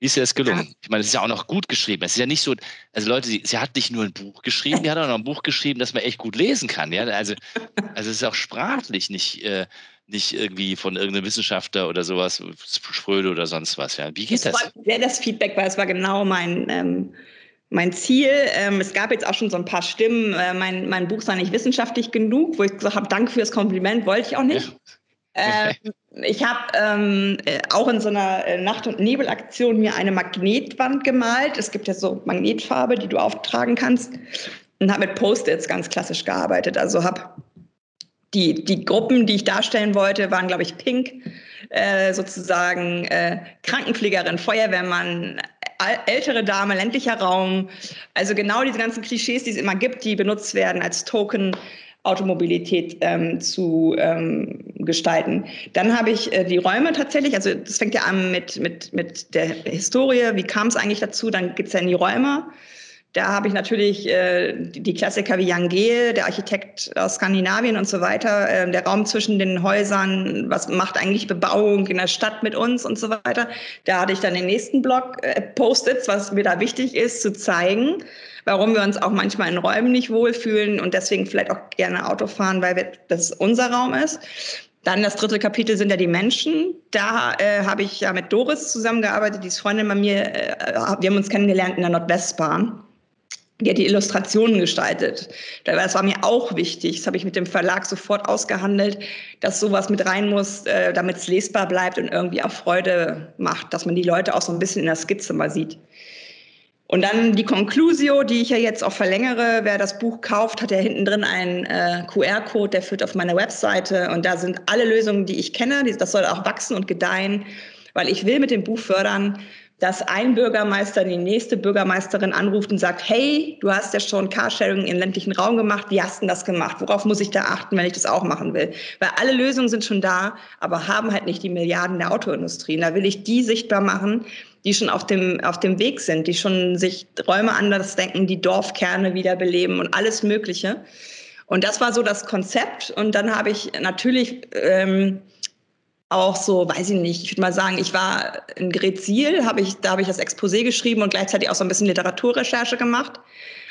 wie ist dir das gelungen? Ja. Ich meine, es ist ja auch noch gut geschrieben. Es ist ja nicht so, also Leute, sie, sie hat nicht nur ein Buch geschrieben, die hat auch noch ein Buch geschrieben, das man echt gut lesen kann. Ja? Also, also es ist auch sprachlich nicht, äh, nicht irgendwie von irgendeinem Wissenschaftler oder sowas, Spröde oder sonst was. Ja? Wie geht das? Das war sehr das Feedback, weil es war genau mein, ähm, mein Ziel. Ähm, es gab jetzt auch schon so ein paar Stimmen, äh, mein, mein Buch sei nicht wissenschaftlich genug, wo ich gesagt habe, danke für das Kompliment, wollte ich auch nicht. Ja. Ähm, ich habe ähm, äh, auch in so einer äh, Nacht- und Nebelaktion mir eine Magnetwand gemalt. Es gibt ja so Magnetfarbe, die du auftragen kannst. und habe mit Post-its ganz klassisch gearbeitet. Also habe die, die Gruppen, die ich darstellen wollte, waren, glaube ich, Pink, äh, sozusagen äh, Krankenpflegerin, Feuerwehrmann, ältere Dame, ländlicher Raum. Also genau diese ganzen Klischees, die es immer gibt, die benutzt werden als Token. Automobilität ähm, zu ähm, gestalten. Dann habe ich äh, die Räume tatsächlich, also das fängt ja an mit, mit, mit der Historie, wie kam es eigentlich dazu, dann geht es ja in die Räume. Da habe ich natürlich äh, die Klassiker wie Jan Gehl, der Architekt aus Skandinavien und so weiter, äh, der Raum zwischen den Häusern, was macht eigentlich Bebauung in der Stadt mit uns und so weiter. Da hatte ich dann den nächsten Blog äh, Post-its, was mir da wichtig ist, zu zeigen, warum wir uns auch manchmal in Räumen nicht wohlfühlen und deswegen vielleicht auch gerne Auto fahren, weil wir, das unser Raum ist. Dann das dritte Kapitel sind ja die Menschen. Da äh, habe ich ja mit Doris zusammengearbeitet, die ist Freundin bei mir. Äh, wir haben uns kennengelernt in der Nordwestbahn die die Illustrationen gestaltet. Das war mir auch wichtig. Das habe ich mit dem Verlag sofort ausgehandelt, dass sowas mit rein muss, äh, damit es lesbar bleibt und irgendwie auch Freude macht, dass man die Leute auch so ein bisschen in der Skizze mal sieht. Und dann die Conclusio, die ich ja jetzt auch verlängere. Wer das Buch kauft, hat ja hinten drin einen äh, QR-Code, der führt auf meine Webseite. Und da sind alle Lösungen, die ich kenne. Das soll auch wachsen und gedeihen, weil ich will mit dem Buch fördern, dass ein Bürgermeister die nächste Bürgermeisterin anruft und sagt, hey, du hast ja schon Carsharing im ländlichen Raum gemacht, wie hast du das gemacht? Worauf muss ich da achten, wenn ich das auch machen will? Weil alle Lösungen sind schon da, aber haben halt nicht die Milliarden der Autoindustrie. Und da will ich die sichtbar machen, die schon auf dem, auf dem Weg sind, die schon sich Räume anders denken, die Dorfkerne wiederbeleben und alles Mögliche. Und das war so das Konzept. Und dann habe ich natürlich... Ähm, auch so, weiß ich nicht, ich würde mal sagen, ich war in Grezil, hab ich, da habe ich das Exposé geschrieben und gleichzeitig auch so ein bisschen Literaturrecherche gemacht,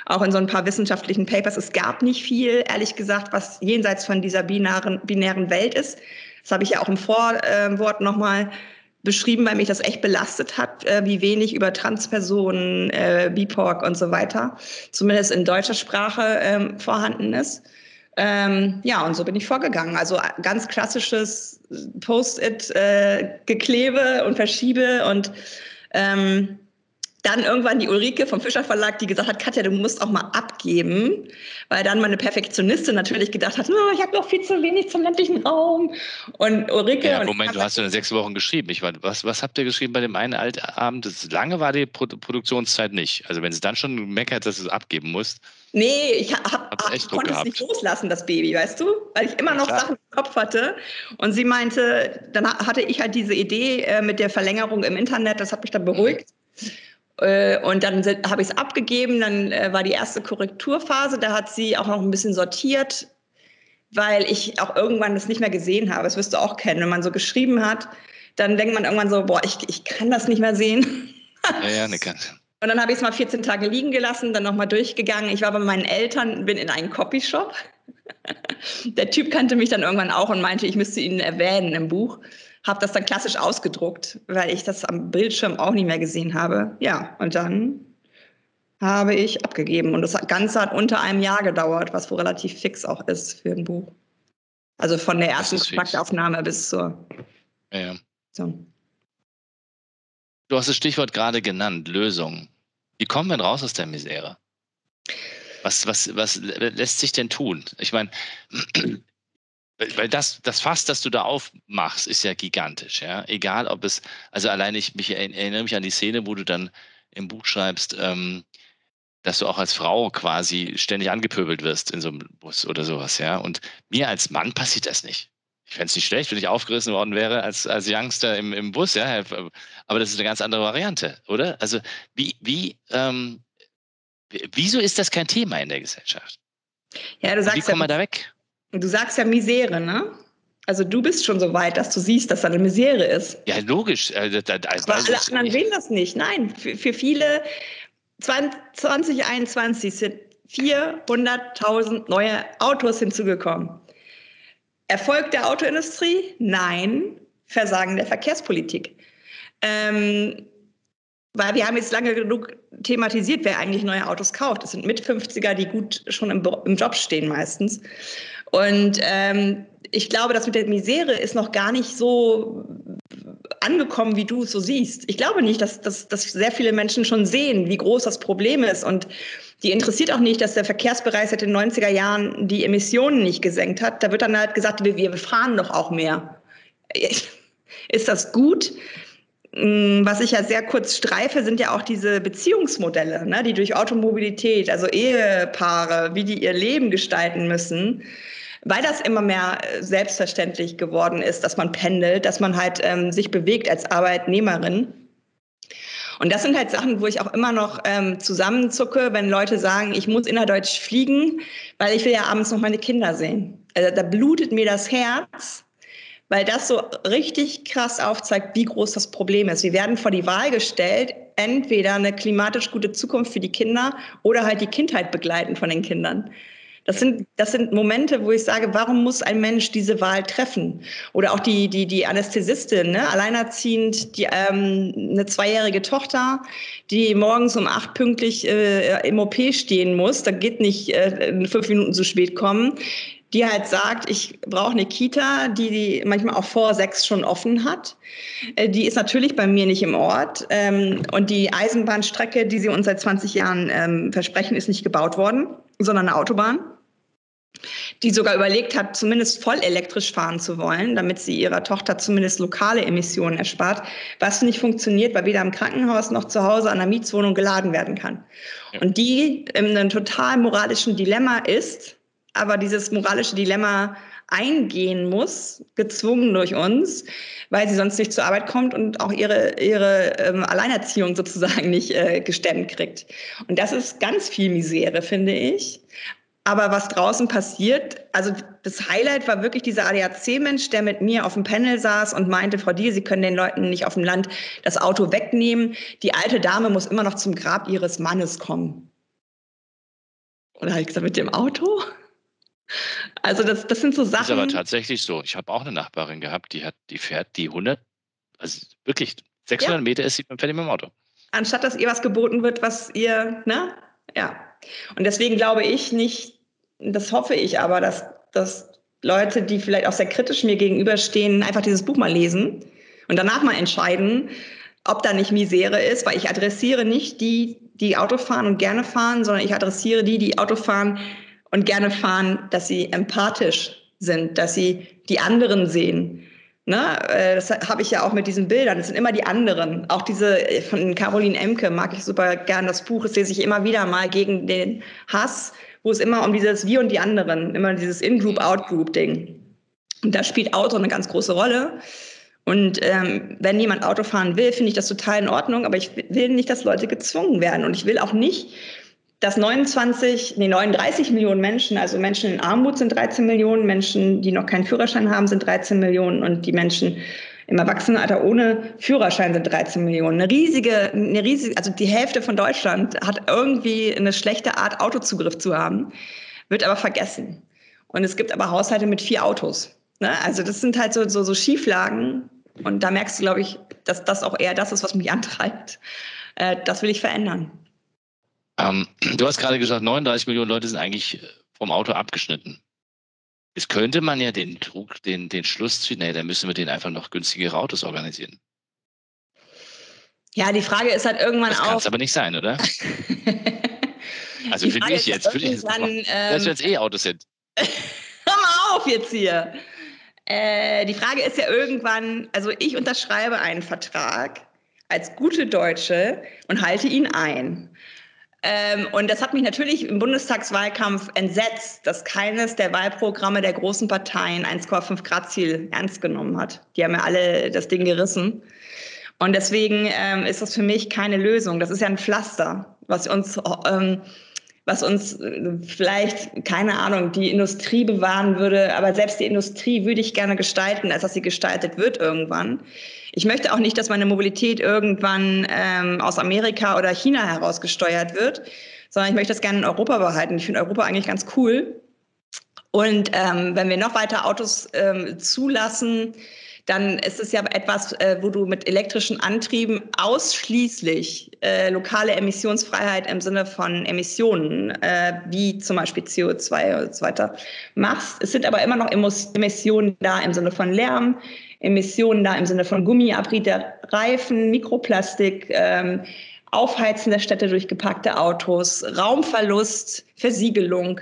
auch in so ein paar wissenschaftlichen Papers. Es gab nicht viel, ehrlich gesagt, was jenseits von dieser binären, binären Welt ist. Das habe ich ja auch im Vorwort nochmal beschrieben, weil mich das echt belastet hat, äh, wie wenig über Transpersonen, äh, BIPOC und so weiter, zumindest in deutscher Sprache ähm, vorhanden ist. Ähm, ja, und so bin ich vorgegangen. Also äh, ganz klassisches Post-it-Geklebe äh, und Verschiebe und ähm, dann irgendwann die Ulrike vom Fischer Verlag, die gesagt hat, Katja, du musst auch mal abgeben, weil dann meine Perfektionistin natürlich gedacht hat, oh, ich habe noch viel zu wenig zum ländlichen Raum. Und Ulrike. Ja, und Moment, du hast ja sechs Wochen geschrieben. Ich meine, was, was habt ihr geschrieben bei dem einen Altabend? Das lange war die Pro Produktionszeit nicht. Also wenn es dann schon meckert, dass du es abgeben musst. Nee, ich hab, hab, konnte es nicht loslassen, das Baby, weißt du? Weil ich immer noch ja, Sachen im Kopf hatte. Und sie meinte, dann hatte ich halt diese Idee äh, mit der Verlängerung im Internet, das hat mich dann beruhigt. Mhm. Äh, und dann habe ich es abgegeben, dann äh, war die erste Korrekturphase, da hat sie auch noch ein bisschen sortiert, weil ich auch irgendwann das nicht mehr gesehen habe. Das wirst du auch kennen, wenn man so geschrieben hat, dann denkt man irgendwann so, boah, ich, ich kann das nicht mehr sehen. Ja, ja, ne, kann. Und dann habe ich es mal 14 Tage liegen gelassen, dann nochmal durchgegangen. Ich war bei meinen Eltern, bin in einen Copyshop. Der Typ kannte mich dann irgendwann auch und meinte, ich müsste ihn erwähnen im Buch habe das dann klassisch ausgedruckt, weil ich das am Bildschirm auch nicht mehr gesehen habe. Ja, und dann habe ich abgegeben. Und das Ganze hat unter einem Jahr gedauert, was wohl relativ fix auch ist für ein Buch. Also von der ersten Kontaktaufnahme bis zur. Ja. So. Du hast das Stichwort gerade genannt, Lösung. Wie kommen wir raus aus der Misere? Was, was, was lässt sich denn tun? Ich meine, weil das, das Fass, das du da aufmachst, ist ja gigantisch, ja. Egal ob es, also allein ich mich erinnere mich an die Szene, wo du dann im Buch schreibst, ähm, dass du auch als Frau quasi ständig angepöbelt wirst in so einem Bus oder sowas, ja. Und mir als Mann passiert das nicht. Ich fände es nicht schlecht, wenn ich aufgerissen worden wäre als, als Youngster im, im Bus, ja. Aber das ist eine ganz andere Variante, oder? Also wie, wie, ähm, wieso ist das kein Thema in der Gesellschaft? Ja, du sagst wie kommen ja, wir da weg? Du sagst ja Misere, ne? Also du bist schon so weit, dass du siehst, dass da eine Misere ist. Ja, logisch. Also, Aber alle anderen sehen das nicht. Nein, für, für viele 2021 sind 400.000 neue Autos hinzugekommen. Erfolg der Autoindustrie? Nein. Versagen der Verkehrspolitik. Ähm, weil wir haben jetzt lange genug thematisiert, wer eigentlich neue Autos kauft. Das sind mit 50er, die gut schon im, im Job stehen meistens. Und ähm, ich glaube, das mit der Misere ist noch gar nicht so angekommen, wie du es so siehst. Ich glaube nicht, dass, dass, dass sehr viele Menschen schon sehen, wie groß das Problem ist. Und die interessiert auch nicht, dass der Verkehrsbereich seit den 90er Jahren die Emissionen nicht gesenkt hat. Da wird dann halt gesagt, wir, wir fahren doch auch mehr. Ist das gut? Mm, was ich ja sehr kurz streife, sind ja auch diese Beziehungsmodelle, ne, die durch Automobilität, also Ehepaare, wie die ihr Leben gestalten müssen, weil das immer mehr äh, selbstverständlich geworden ist, dass man pendelt, dass man halt ähm, sich bewegt als Arbeitnehmerin. Und das sind halt Sachen, wo ich auch immer noch ähm, zusammenzucke, wenn Leute sagen, ich muss innerdeutsch fliegen, weil ich will ja abends noch meine Kinder sehen. Also da blutet mir das Herz, weil das so richtig krass aufzeigt, wie groß das Problem ist. Wir werden vor die Wahl gestellt, entweder eine klimatisch gute Zukunft für die Kinder oder halt die Kindheit begleiten von den Kindern. Das sind, das sind Momente, wo ich sage, warum muss ein Mensch diese Wahl treffen? Oder auch die, die, die Anästhesistin, ne? alleinerziehend, die, ähm, eine zweijährige Tochter, die morgens um acht pünktlich äh, im OP stehen muss. Da geht nicht äh, fünf Minuten zu spät kommen die halt sagt, ich brauche eine Kita, die, die manchmal auch vor sechs schon offen hat. Äh, die ist natürlich bei mir nicht im Ort. Ähm, und die Eisenbahnstrecke, die sie uns seit 20 Jahren ähm, versprechen, ist nicht gebaut worden, sondern eine Autobahn die sogar überlegt hat, zumindest voll elektrisch fahren zu wollen, damit sie ihrer Tochter zumindest lokale Emissionen erspart, was nicht funktioniert, weil weder im Krankenhaus noch zu Hause an der Mietswohnung geladen werden kann. Und die in einem total moralischen Dilemma ist, aber dieses moralische Dilemma eingehen muss, gezwungen durch uns, weil sie sonst nicht zur Arbeit kommt und auch ihre, ihre ähm, Alleinerziehung sozusagen nicht äh, gestemmt kriegt. Und das ist ganz viel Misere, finde ich. Aber was draußen passiert, also das Highlight war wirklich dieser ADAC-Mensch, der mit mir auf dem Panel saß und meinte, Frau Diel, Sie können den Leuten nicht auf dem Land das Auto wegnehmen. Die alte Dame muss immer noch zum Grab ihres Mannes kommen. Und da habe ich gesagt, mit dem Auto? Also das, das sind so Sachen. Das ist aber tatsächlich so. Ich habe auch eine Nachbarin gehabt, die hat, die fährt die 100, also wirklich 600 ja. Meter ist sie fährt mit dem Auto. Anstatt dass ihr was geboten wird, was ihr, ne? Ja. Und deswegen glaube ich nicht, das hoffe ich aber, dass, dass Leute, die vielleicht auch sehr kritisch mir gegenüberstehen, einfach dieses Buch mal lesen und danach mal entscheiden, ob da nicht Misere ist, weil ich adressiere nicht die, die Auto fahren und gerne fahren, sondern ich adressiere die, die Auto fahren, und gerne fahren, dass sie empathisch sind, dass sie die anderen sehen. Ne? Äh, das habe ich ja auch mit diesen Bildern. Es sind immer die anderen. Auch diese äh, von Caroline Emke mag ich super gern das Buch. Es lese ich immer wieder mal gegen den Hass, wo es immer um dieses Wir und die anderen, immer dieses In-Group, Out-Group-Ding. Und da spielt Auto eine ganz große Rolle. Und ähm, wenn jemand Auto fahren will, finde ich das total in Ordnung. Aber ich will nicht, dass Leute gezwungen werden. Und ich will auch nicht, dass 29, nee, 39 Millionen Menschen, also Menschen in Armut sind 13 Millionen, Menschen, die noch keinen Führerschein haben, sind 13 Millionen und die Menschen im Erwachsenenalter ohne Führerschein sind 13 Millionen. Eine riesige, eine riesige, also die Hälfte von Deutschland hat irgendwie eine schlechte Art, Autozugriff zu haben, wird aber vergessen. Und es gibt aber Haushalte mit vier Autos. Ne? Also das sind halt so, so, so Schieflagen. Und da merkst du, glaube ich, dass das auch eher das ist, was mich antreibt. Äh, das will ich verändern. Ähm, du hast gerade gesagt, 39 Millionen Leute sind eigentlich äh, vom Auto abgeschnitten. Jetzt könnte man ja den Druck, den, den Schluss ziehen, nee, dann müssen wir denen einfach noch günstigere Autos organisieren. Ja, die Frage ist halt irgendwann das auch. Das kann es aber nicht sein, oder? also für dich jetzt, für dich. Ähm, dass wir jetzt E-Autos sind. Hör mal auf jetzt hier. Äh, die Frage ist ja irgendwann, also ich unterschreibe einen Vertrag als gute Deutsche und halte ihn ein. Ähm, und das hat mich natürlich im Bundestagswahlkampf entsetzt, dass keines der Wahlprogramme der großen Parteien 1,5 Grad Ziel ernst genommen hat. Die haben ja alle das Ding gerissen. Und deswegen ähm, ist das für mich keine Lösung. Das ist ja ein Pflaster, was uns, ähm, was uns äh, vielleicht, keine Ahnung, die Industrie bewahren würde. Aber selbst die Industrie würde ich gerne gestalten, als dass sie gestaltet wird irgendwann. Ich möchte auch nicht, dass meine Mobilität irgendwann ähm, aus Amerika oder China heraus gesteuert wird, sondern ich möchte das gerne in Europa behalten. Ich finde Europa eigentlich ganz cool. Und ähm, wenn wir noch weiter Autos ähm, zulassen, dann ist es ja etwas, äh, wo du mit elektrischen Antrieben ausschließlich äh, lokale Emissionsfreiheit im Sinne von Emissionen, äh, wie zum Beispiel CO2 und so weiter, machst. Es sind aber immer noch Emissionen da im Sinne von Lärm, Emissionen da im Sinne von Gummiabrieb der Reifen, Mikroplastik, ähm, Aufheizen der Städte durch gepackte Autos, Raumverlust, Versiegelung.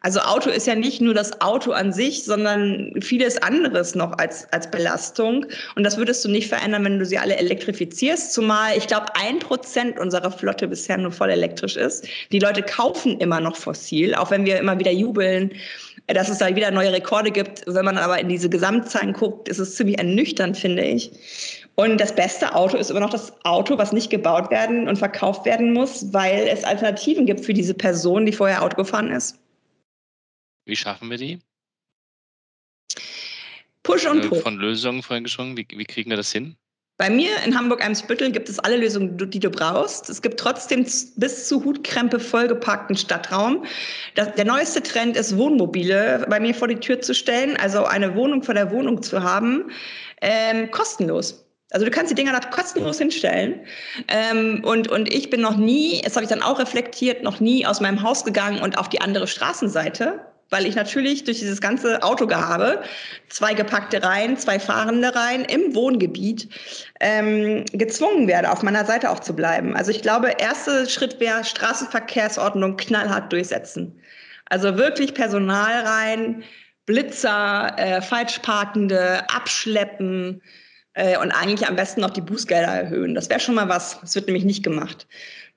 Also Auto ist ja nicht nur das Auto an sich, sondern vieles anderes noch als, als Belastung. Und das würdest du nicht verändern, wenn du sie alle elektrifizierst. Zumal ich glaube, ein Prozent unserer Flotte bisher nur voll elektrisch ist. Die Leute kaufen immer noch fossil, auch wenn wir immer wieder jubeln, dass es da wieder neue Rekorde gibt. Wenn man aber in diese Gesamtzahlen guckt, ist es ziemlich ernüchternd, finde ich. Und das beste Auto ist immer noch das Auto, was nicht gebaut werden und verkauft werden muss, weil es Alternativen gibt für diese Person, die vorher Auto gefahren ist. Wie schaffen wir die? Push und Pull. Von Lösungen vorhin gesprochen. Wie, wie kriegen wir das hin? Bei mir in Hamburg-Eimsbüttel gibt es alle Lösungen, die du brauchst. Es gibt trotzdem bis zu Hutkrempe vollgepackten Stadtraum. Das, der neueste Trend ist, Wohnmobile bei mir vor die Tür zu stellen, also eine Wohnung vor der Wohnung zu haben, ähm, kostenlos. Also du kannst die Dinger da kostenlos hinstellen. Ähm, und, und ich bin noch nie, das habe ich dann auch reflektiert, noch nie aus meinem Haus gegangen und auf die andere Straßenseite, weil ich natürlich durch dieses ganze Autogehabe, zwei gepackte Reihen, zwei fahrende Reihen im Wohngebiet, ähm, gezwungen werde, auf meiner Seite auch zu bleiben. Also ich glaube, erster Schritt wäre Straßenverkehrsordnung knallhart durchsetzen. Also wirklich Personal rein, Blitzer, äh, Falschparkende, Abschleppen, äh, und eigentlich am besten noch die Bußgelder erhöhen. Das wäre schon mal was. Das wird nämlich nicht gemacht.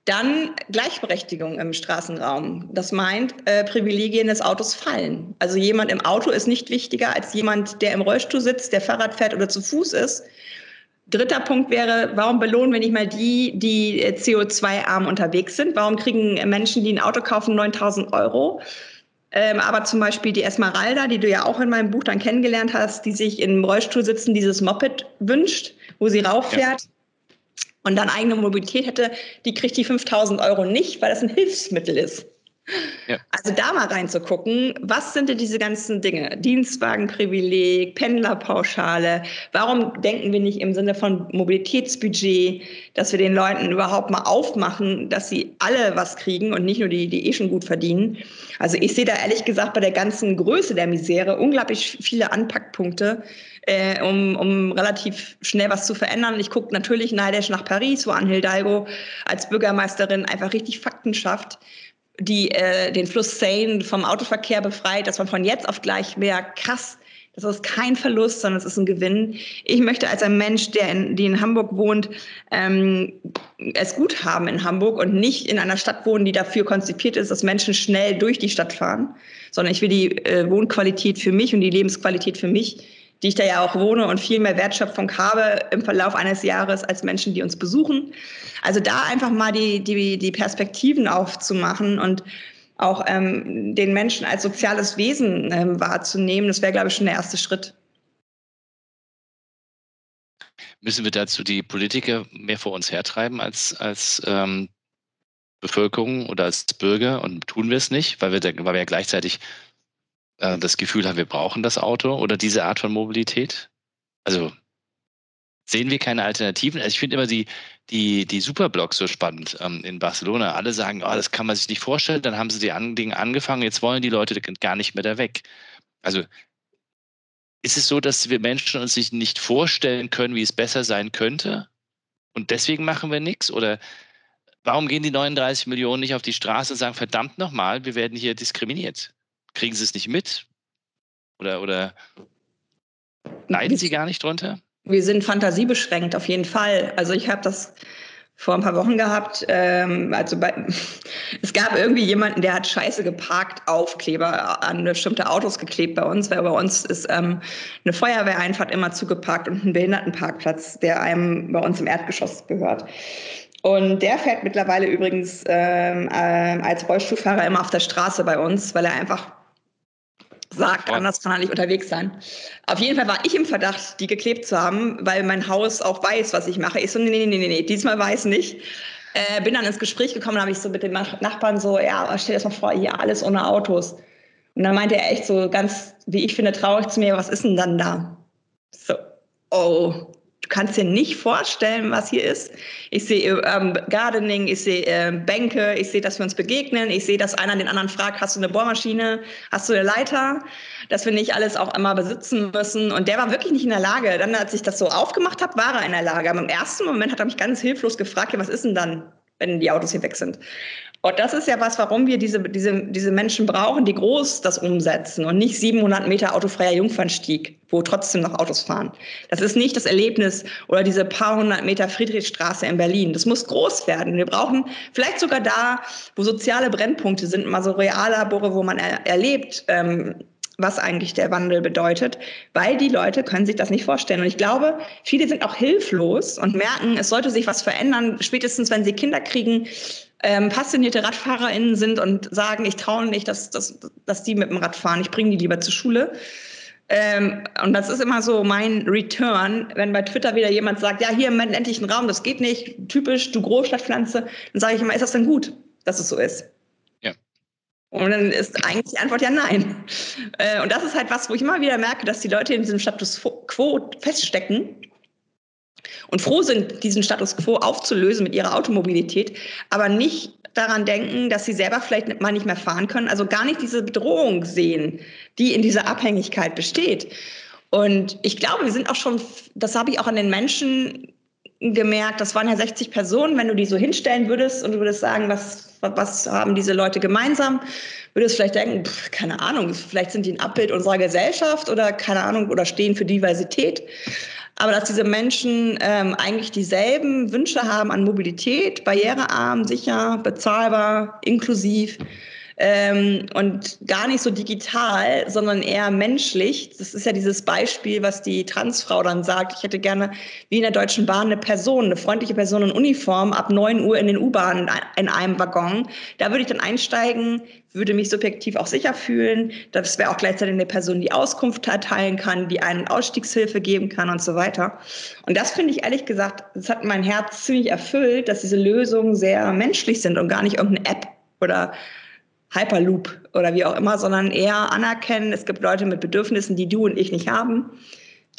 Dann Gleichberechtigung im Straßenraum. Das meint, äh, Privilegien des Autos fallen. Also jemand im Auto ist nicht wichtiger als jemand, der im Rollstuhl sitzt, der Fahrrad fährt oder zu Fuß ist. Dritter Punkt wäre, warum belohnen wir nicht mal die, die äh, CO2-arm unterwegs sind? Warum kriegen Menschen, die ein Auto kaufen, 9000 Euro? Ähm, aber zum Beispiel die Esmeralda, die du ja auch in meinem Buch dann kennengelernt hast, die sich im Rollstuhl sitzen, dieses Moped wünscht, wo sie rauffährt ja. Und dann eigene Mobilität hätte, die kriegt die 5000 Euro nicht, weil das ein Hilfsmittel ist. Ja. Also da mal reinzugucken, was sind denn diese ganzen Dinge? Dienstwagenprivileg, Pendlerpauschale. Warum denken wir nicht im Sinne von Mobilitätsbudget, dass wir den Leuten überhaupt mal aufmachen, dass sie alle was kriegen und nicht nur die, die eh schon gut verdienen? Also ich sehe da ehrlich gesagt bei der ganzen Größe der Misere unglaublich viele Anpackpunkte, äh, um, um relativ schnell was zu verändern. Ich gucke natürlich neidisch nach Paris, wo Anne Hidalgo als Bürgermeisterin einfach richtig Fakten schafft die äh, den Fluss Seine vom Autoverkehr befreit, dass man von jetzt auf gleich merkt, krass, das ist kein Verlust, sondern es ist ein Gewinn. Ich möchte als ein Mensch, der in, die in Hamburg wohnt, ähm, es gut haben in Hamburg und nicht in einer Stadt wohnen, die dafür konzipiert ist, dass Menschen schnell durch die Stadt fahren, sondern ich will die äh, Wohnqualität für mich und die Lebensqualität für mich die ich da ja auch wohne und viel mehr Wertschöpfung habe im Verlauf eines Jahres als Menschen, die uns besuchen. Also da einfach mal die, die, die Perspektiven aufzumachen und auch ähm, den Menschen als soziales Wesen ähm, wahrzunehmen, das wäre, glaube ich, schon der erste Schritt. Müssen wir dazu die Politiker mehr vor uns hertreiben als, als ähm, Bevölkerung oder als Bürger und tun wir es nicht, weil wir, weil wir ja gleichzeitig äh, das Gefühl haben, wir brauchen das Auto oder diese Art von Mobilität? Also sehen wir keine Alternativen? Also ich finde immer die, die, die Superblocks so spannend ähm, in Barcelona. Alle sagen, oh, das kann man sich nicht vorstellen. Dann haben sie die an, Dinge angefangen, jetzt wollen die Leute gar nicht mehr da weg. Also ist es so, dass wir Menschen uns nicht vorstellen können, wie es besser sein könnte? Und deswegen machen wir nichts? Oder warum gehen die 39 Millionen nicht auf die Straße und sagen, verdammt nochmal, wir werden hier diskriminiert? Kriegen Sie es nicht mit? Oder, oder leiden Sie gar nicht drunter? Wir sind fantasiebeschränkt, auf jeden Fall. Also ich habe das vor ein paar Wochen gehabt. Ähm, also bei, es gab irgendwie jemanden, der hat Scheiße geparkt, Aufkleber an bestimmte Autos geklebt bei uns, weil bei uns ist ähm, eine Feuerwehreinfahrt immer zugeparkt und ein Behindertenparkplatz, der einem bei uns im Erdgeschoss gehört. Und der fährt mittlerweile übrigens ähm, äh, als Rollstuhlfahrer immer auf der Straße bei uns, weil er einfach sagt, anders kann er nicht unterwegs sein. Auf jeden Fall war ich im Verdacht, die geklebt zu haben, weil mein Haus auch weiß, was ich mache. Ich so, nee, nee, nee, nee, diesmal weiß nicht. Äh, bin dann ins Gespräch gekommen, habe ich so mit dem Nachbarn so, ja, stell dir das mal vor, hier alles ohne Autos. Und dann meinte er echt so ganz, wie ich finde, traurig zu mir, was ist denn dann da? So, oh, kannst dir nicht vorstellen, was hier ist. Ich sehe ähm, Gardening, ich sehe äh, Bänke, ich sehe, dass wir uns begegnen, ich sehe, dass einer den anderen fragt, hast du eine Bohrmaschine, hast du eine Leiter, dass wir nicht alles auch immer besitzen müssen. Und der war wirklich nicht in der Lage. Dann, als ich das so aufgemacht habe, war er in der Lage. Aber im ersten Moment hat er mich ganz hilflos gefragt, ja, was ist denn dann, wenn die Autos hier weg sind? Und das ist ja was, warum wir diese, diese, diese Menschen brauchen, die groß das umsetzen und nicht 700 Meter autofreier Jungfernstieg, wo trotzdem noch Autos fahren. Das ist nicht das Erlebnis oder diese paar hundert Meter Friedrichstraße in Berlin. Das muss groß werden. Wir brauchen vielleicht sogar da, wo soziale Brennpunkte sind, mal so Reallabore, wo man er, erlebt, ähm, was eigentlich der Wandel bedeutet, weil die Leute können sich das nicht vorstellen. Und ich glaube, viele sind auch hilflos und merken, es sollte sich was verändern, spätestens wenn sie Kinder kriegen, ähm, passionierte RadfahrerInnen sind und sagen, ich traue nicht, dass, dass, dass die mit dem Rad fahren, ich bringe die lieber zur Schule. Ähm, und das ist immer so mein Return, wenn bei Twitter wieder jemand sagt, ja, hier im ländlichen Raum, das geht nicht, typisch, du Großstadtpflanze, dann sage ich immer, ist das denn gut, dass es so ist? Ja. Und dann ist eigentlich die Antwort ja nein. Äh, und das ist halt was, wo ich immer wieder merke, dass die Leute in diesem Status quo feststecken und froh sind, diesen Status quo aufzulösen mit ihrer Automobilität, aber nicht daran denken, dass sie selber vielleicht mal nicht mehr fahren können, also gar nicht diese Bedrohung sehen, die in dieser Abhängigkeit besteht. Und ich glaube, wir sind auch schon, das habe ich auch an den Menschen gemerkt, das waren ja 60 Personen, wenn du die so hinstellen würdest und du würdest sagen, was, was haben diese Leute gemeinsam, würdest vielleicht denken, pff, keine Ahnung, vielleicht sind die ein Abbild unserer Gesellschaft oder keine Ahnung, oder stehen für Diversität aber dass diese Menschen ähm, eigentlich dieselben Wünsche haben an Mobilität, barrierearm, sicher, bezahlbar, inklusiv ähm, und gar nicht so digital, sondern eher menschlich. Das ist ja dieses Beispiel, was die Transfrau dann sagt. Ich hätte gerne wie in der Deutschen Bahn eine Person, eine freundliche Person in Uniform ab 9 Uhr in den U-Bahnen in einem Waggon. Da würde ich dann einsteigen, würde mich subjektiv auch sicher fühlen. Das wäre auch gleichzeitig eine Person, die Auskunft erteilen kann, die einen Ausstiegshilfe geben kann und so weiter. Und das finde ich ehrlich gesagt, das hat mein Herz ziemlich erfüllt, dass diese Lösungen sehr menschlich sind und gar nicht irgendeine App oder Hyperloop oder wie auch immer, sondern eher anerkennen, es gibt Leute mit Bedürfnissen, die du und ich nicht haben,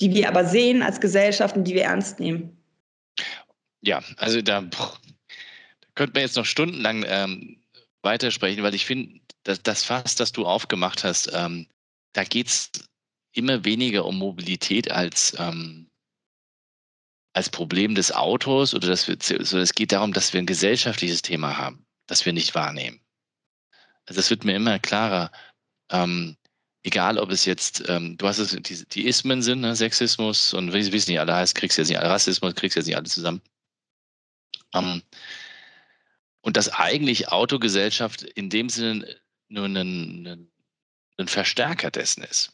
die wir aber sehen als Gesellschaft und die wir ernst nehmen. Ja, also da, da könnte man jetzt noch stundenlang ähm, weitersprechen, weil ich finde, dass das Fass, das du aufgemacht hast, ähm, da geht es immer weniger um Mobilität als, ähm, als Problem des Autos oder dass wir, also es geht darum, dass wir ein gesellschaftliches Thema haben, das wir nicht wahrnehmen. Also es wird mir immer klarer, ähm, egal ob es jetzt, ähm, du hast es, die, die Ismen sind, ne, Sexismus und wie es nicht alle heißt, kriegst du jetzt nicht alle Rassismus, kriegst du jetzt nicht alle zusammen. Ähm, und dass eigentlich Autogesellschaft in dem Sinne nur ein, ein, ein Verstärker dessen ist.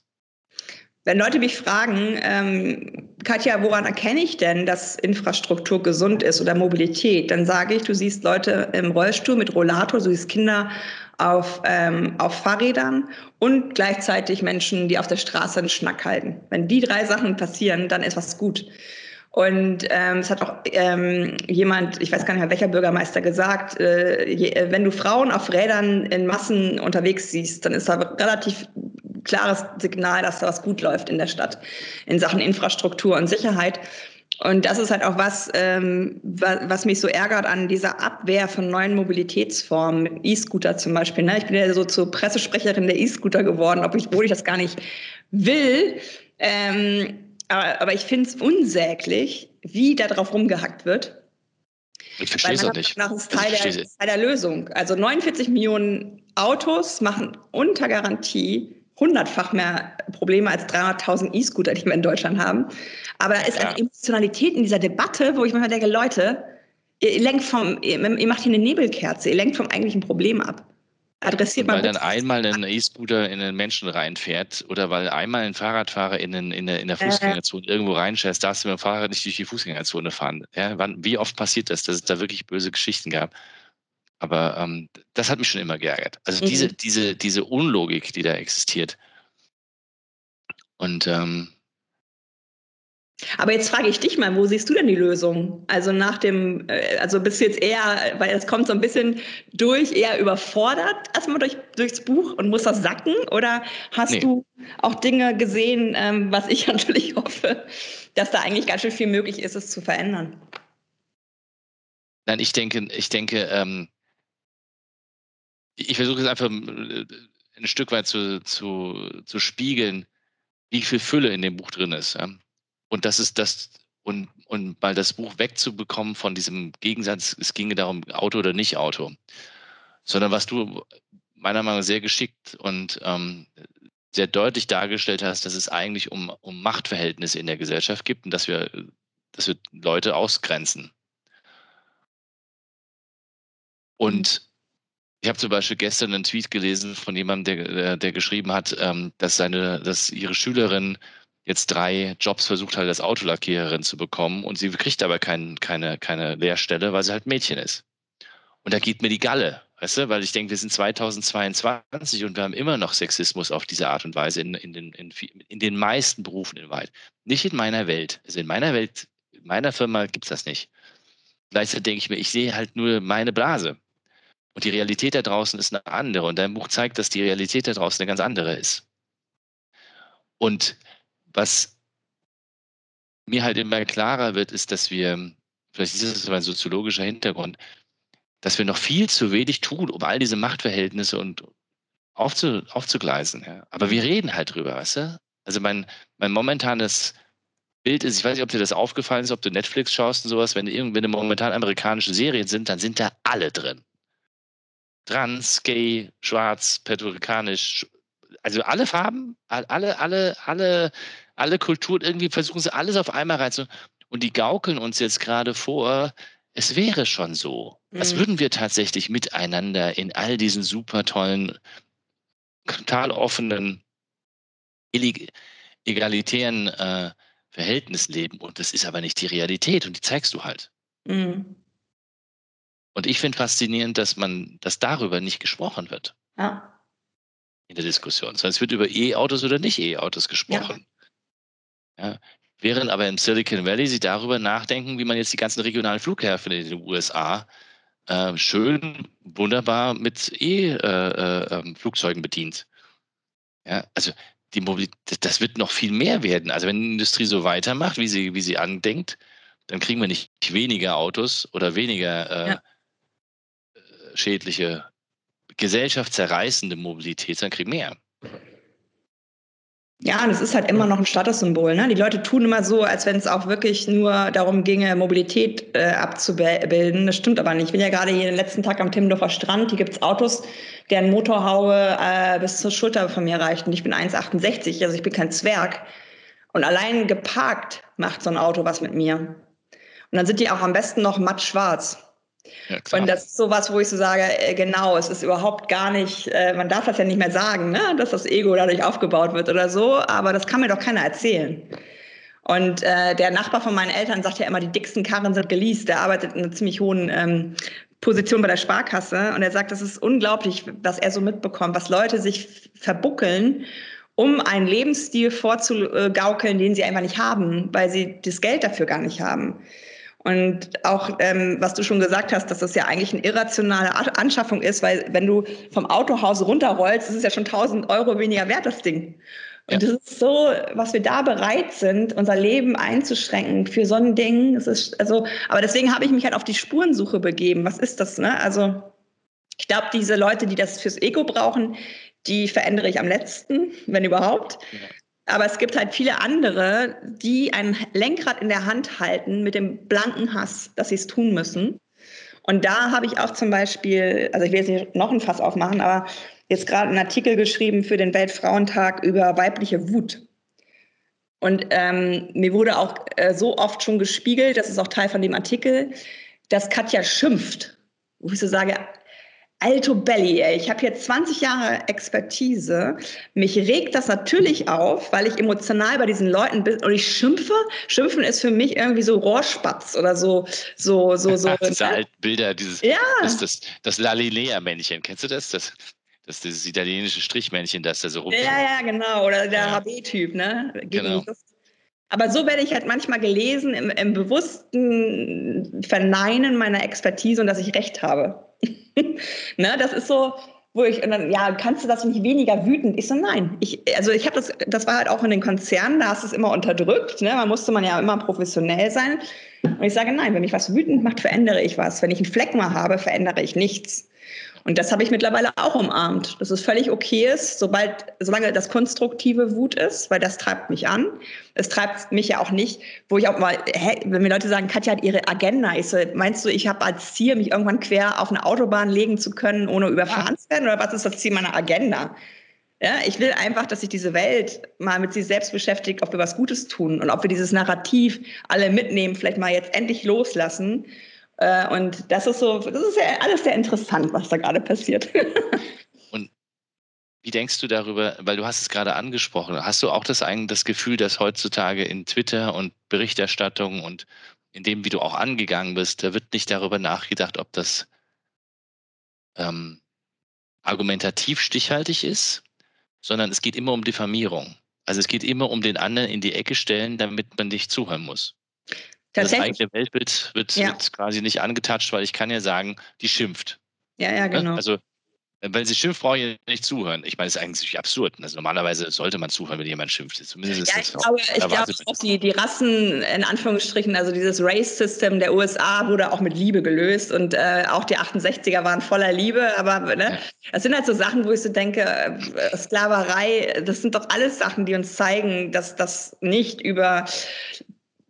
Wenn Leute mich fragen, ähm, Katja, woran erkenne ich denn, dass Infrastruktur gesund ist oder Mobilität, dann sage ich, du siehst Leute im Rollstuhl mit Rollator, du siehst Kinder auf, ähm, auf Fahrrädern und gleichzeitig Menschen, die auf der Straße einen Schnack halten. Wenn die drei Sachen passieren, dann ist was gut. Und ähm, es hat auch ähm, jemand, ich weiß gar nicht mehr welcher Bürgermeister gesagt, äh, je, wenn du Frauen auf Rädern in Massen unterwegs siehst, dann ist da relativ klares Signal, dass da was gut läuft in der Stadt in Sachen Infrastruktur und Sicherheit. Und das ist halt auch was, ähm, was, was mich so ärgert an dieser Abwehr von neuen Mobilitätsformen, mit E-Scooter zum Beispiel. Ne? Ich bin ja so zur Pressesprecherin der E-Scooter geworden, obwohl ich das gar nicht will. Ähm, aber, aber ich finde es unsäglich, wie da drauf rumgehackt wird. Ich verstehe es auch nicht. Nach ist Teil, der, Teil der Lösung. Also 49 Millionen Autos machen unter Garantie hundertfach mehr Probleme als 300.000 E-Scooter, die wir in Deutschland haben. Aber da ist ja. eine Emotionalität in dieser Debatte, wo ich manchmal denke, Leute, ihr lenkt vom, ihr, macht hier eine Nebelkerze, ihr lenkt vom eigentlichen Problem ab. Adressiert weil dann einmal ein E-Scooter in einen Menschen reinfährt oder weil einmal ein Fahrradfahrer in, den, in, der, in der äh. Fußgängerzone äh. irgendwo reinschätzt, darfst du mit dem Fahrrad nicht durch die Fußgängerzone fahren. Ja, wann, wie oft passiert das, dass es da wirklich böse Geschichten gab? Aber ähm, das hat mich schon immer geärgert. Also mhm. diese, diese, diese Unlogik, die da existiert. Und ähm, Aber jetzt frage ich dich mal, wo siehst du denn die Lösung? Also nach dem, äh, also bist du jetzt eher, weil es kommt so ein bisschen durch, eher überfordert erstmal durch, durchs Buch und muss das sacken? Oder hast nee. du auch Dinge gesehen, ähm, was ich natürlich hoffe, dass da eigentlich ganz schön viel möglich ist, es zu verändern? Nein, ich denke, ich denke, ähm, ich versuche es einfach äh, ein Stück weit zu, zu, zu spiegeln, wie viel Fülle in dem Buch drin ist. Ja? Und das ist das, und, und mal das Buch wegzubekommen von diesem Gegensatz, es ginge darum, Auto oder nicht Auto, sondern was du meiner Meinung nach sehr geschickt und ähm, sehr deutlich dargestellt hast, dass es eigentlich um, um Machtverhältnisse in der Gesellschaft gibt und dass wir, dass wir Leute ausgrenzen. Und ich habe zum Beispiel gestern einen Tweet gelesen von jemandem, der, der, der geschrieben hat, ähm, dass seine, dass ihre Schülerin jetzt drei Jobs versucht hat, als Autolackiererin zu bekommen und sie kriegt aber kein, keine, keine Lehrstelle, weil sie halt Mädchen ist. Und da geht mir die Galle, weißt du, weil ich denke, wir sind 2022 und wir haben immer noch Sexismus auf diese Art und Weise in, in, den, in, in den meisten Berufen in Weit. Nicht in meiner Welt. Also in meiner Welt, in meiner Firma gibt es das nicht. Gleichzeitig denke ich mir, ich sehe halt nur meine Blase. Und die Realität da draußen ist eine andere. Und dein Buch zeigt, dass die Realität da draußen eine ganz andere ist. Und was mir halt immer klarer wird, ist, dass wir, vielleicht ist es ein soziologischer Hintergrund, dass wir noch viel zu wenig tun, um all diese Machtverhältnisse und aufzu, aufzugleisen. Ja. Aber wir reden halt drüber, weißt du? Also mein, mein momentanes Bild ist, ich weiß nicht, ob dir das aufgefallen ist, ob du Netflix schaust und sowas, wenn irgendwie momentan amerikanische Serien sind, dann sind da alle drin. Trans, gay, schwarz, petrikanisch, also alle Farben, alle, alle, alle alle Kulturen, irgendwie versuchen sie alles auf einmal reinzu. Und die gaukeln uns jetzt gerade vor, es wäre schon so. Mhm. Was würden wir tatsächlich miteinander in all diesen super tollen, total offenen, egalitären äh, Verhältnissen leben? Und das ist aber nicht die Realität und die zeigst du halt. Mhm. Und ich finde faszinierend, dass man, dass darüber nicht gesprochen wird. Ja. In der Diskussion. Sondern es wird über E-Autos oder nicht E-Autos gesprochen. Ja. Während aber im Silicon Valley sie darüber nachdenken, wie man jetzt die ganzen regionalen Flughäfen in den USA äh, schön, wunderbar mit E-Flugzeugen äh, äh, bedient. Ja, also die Mobilität, das wird noch viel mehr werden. Also wenn die Industrie so weitermacht, wie sie, wie sie andenkt, dann kriegen wir nicht weniger Autos oder weniger äh, ja. Schädliche, gesellschaftszerreißende Mobilität, sondern kriegen mehr. Ja, das ist halt immer noch ein Statussymbol. Ne? Die Leute tun immer so, als wenn es auch wirklich nur darum ginge, Mobilität äh, abzubilden. Das stimmt aber nicht. Ich bin ja gerade hier den letzten Tag am Timmendorfer Strand. Hier gibt's Autos, deren Motorhaube äh, bis zur Schulter von mir reicht. Und ich bin 1,68, also ich bin kein Zwerg. Und allein geparkt macht so ein Auto was mit mir. Und dann sind die auch am besten noch matt schwarz. Ja, und das ist sowas, wo ich so sage, äh, genau, es ist überhaupt gar nicht, äh, man darf das ja nicht mehr sagen, ne? dass das Ego dadurch aufgebaut wird oder so, aber das kann mir doch keiner erzählen. Und äh, der Nachbar von meinen Eltern sagt ja immer, die dicksten Karren sind geleast. Der arbeitet in einer ziemlich hohen ähm, Position bei der Sparkasse und er sagt, das ist unglaublich, was er so mitbekommt, was Leute sich verbuckeln, um einen Lebensstil vorzugaukeln, den sie einfach nicht haben, weil sie das Geld dafür gar nicht haben. Und auch, ähm, was du schon gesagt hast, dass das ja eigentlich eine irrationale Anschaffung ist, weil wenn du vom Autohaus runterrollst, ist es ja schon 1000 Euro weniger wert, das Ding. Und ja. das ist so, was wir da bereit sind, unser Leben einzuschränken für so ein Ding. Das ist also, aber deswegen habe ich mich halt auf die Spurensuche begeben. Was ist das? Ne? Also ich glaube, diese Leute, die das fürs Ego brauchen, die verändere ich am letzten, wenn überhaupt. Aber es gibt halt viele andere, die ein Lenkrad in der Hand halten mit dem blanken Hass, dass sie es tun müssen. Und da habe ich auch zum Beispiel, also ich will jetzt nicht noch ein Fass aufmachen, aber jetzt gerade einen Artikel geschrieben für den Weltfrauentag über weibliche Wut. Und ähm, mir wurde auch äh, so oft schon gespiegelt, das ist auch Teil von dem Artikel, dass Katja schimpft. Wo ich so sage, Alto Belly, ey. Ich habe hier 20 Jahre Expertise. Mich regt das natürlich auf, weil ich emotional bei diesen Leuten bin und ich schimpfe. Schimpfen ist für mich irgendwie so Rohrspatz oder so, so, so, so. Diese ne? alten Bilder, dieses, ja. das, das, das Lalinea-Männchen. Kennst du das? Das, das dieses italienische Strichmännchen, das da so rum. Ja, ja, genau. Oder der ja. HB-Typ, ne? Gegen genau. Aber so werde ich halt manchmal gelesen im, im bewussten Verneinen meiner Expertise und dass ich recht habe. ne, das ist so, wo ich, und dann, ja, kannst du das nicht weniger wütend? Ich so, nein. Ich, also ich habe das, das war halt auch in den Konzernen, da hast du es immer unterdrückt, ne? Man musste man ja immer professionell sein. Und ich sage, nein, wenn mich was wütend macht, verändere ich was. Wenn ich einen Fleck mal habe, verändere ich nichts. Und das habe ich mittlerweile auch umarmt, dass es völlig okay ist, sobald, solange das konstruktive Wut ist, weil das treibt mich an. Es treibt mich ja auch nicht, wo ich auch mal, hä, wenn mir Leute sagen, Katja hat ihre Agenda, ich so, meinst du, ich habe als Ziel, mich irgendwann quer auf eine Autobahn legen zu können, ohne überfahren zu werden? Oder was ist das Ziel meiner Agenda? Ja, ich will einfach, dass sich diese Welt mal mit sich selbst beschäftigt, ob wir was Gutes tun und ob wir dieses Narrativ alle mitnehmen, vielleicht mal jetzt endlich loslassen äh, und das ist so, das ist ja alles sehr interessant, was da gerade passiert. Und wie denkst du darüber, weil du hast es gerade angesprochen, hast du auch das, das Gefühl, dass heutzutage in Twitter und Berichterstattung und in dem, wie du auch angegangen bist, da wird nicht darüber nachgedacht, ob das ähm, argumentativ stichhaltig ist, sondern es geht immer um Diffamierung. Also es geht immer um den anderen in die Ecke stellen, damit man dich zuhören muss. Das eigene Weltbild wird, ja. wird quasi nicht angetatscht, weil ich kann ja sagen, die schimpft. Ja, ja, ne? genau. Also wenn sie schimpft, brauche ich nicht zuhören. Ich meine, das ist eigentlich absurd. Also normalerweise sollte man zuhören, wenn jemand schimpft. Zumindest ja, ich glaube, ich glaube auch die, die Rassen, in Anführungsstrichen, also dieses Race-System der USA wurde auch mit Liebe gelöst und äh, auch die 68er waren voller Liebe. Aber ne, ja. das sind halt so Sachen, wo ich so denke, äh, Sklaverei, das sind doch alles Sachen, die uns zeigen, dass das nicht über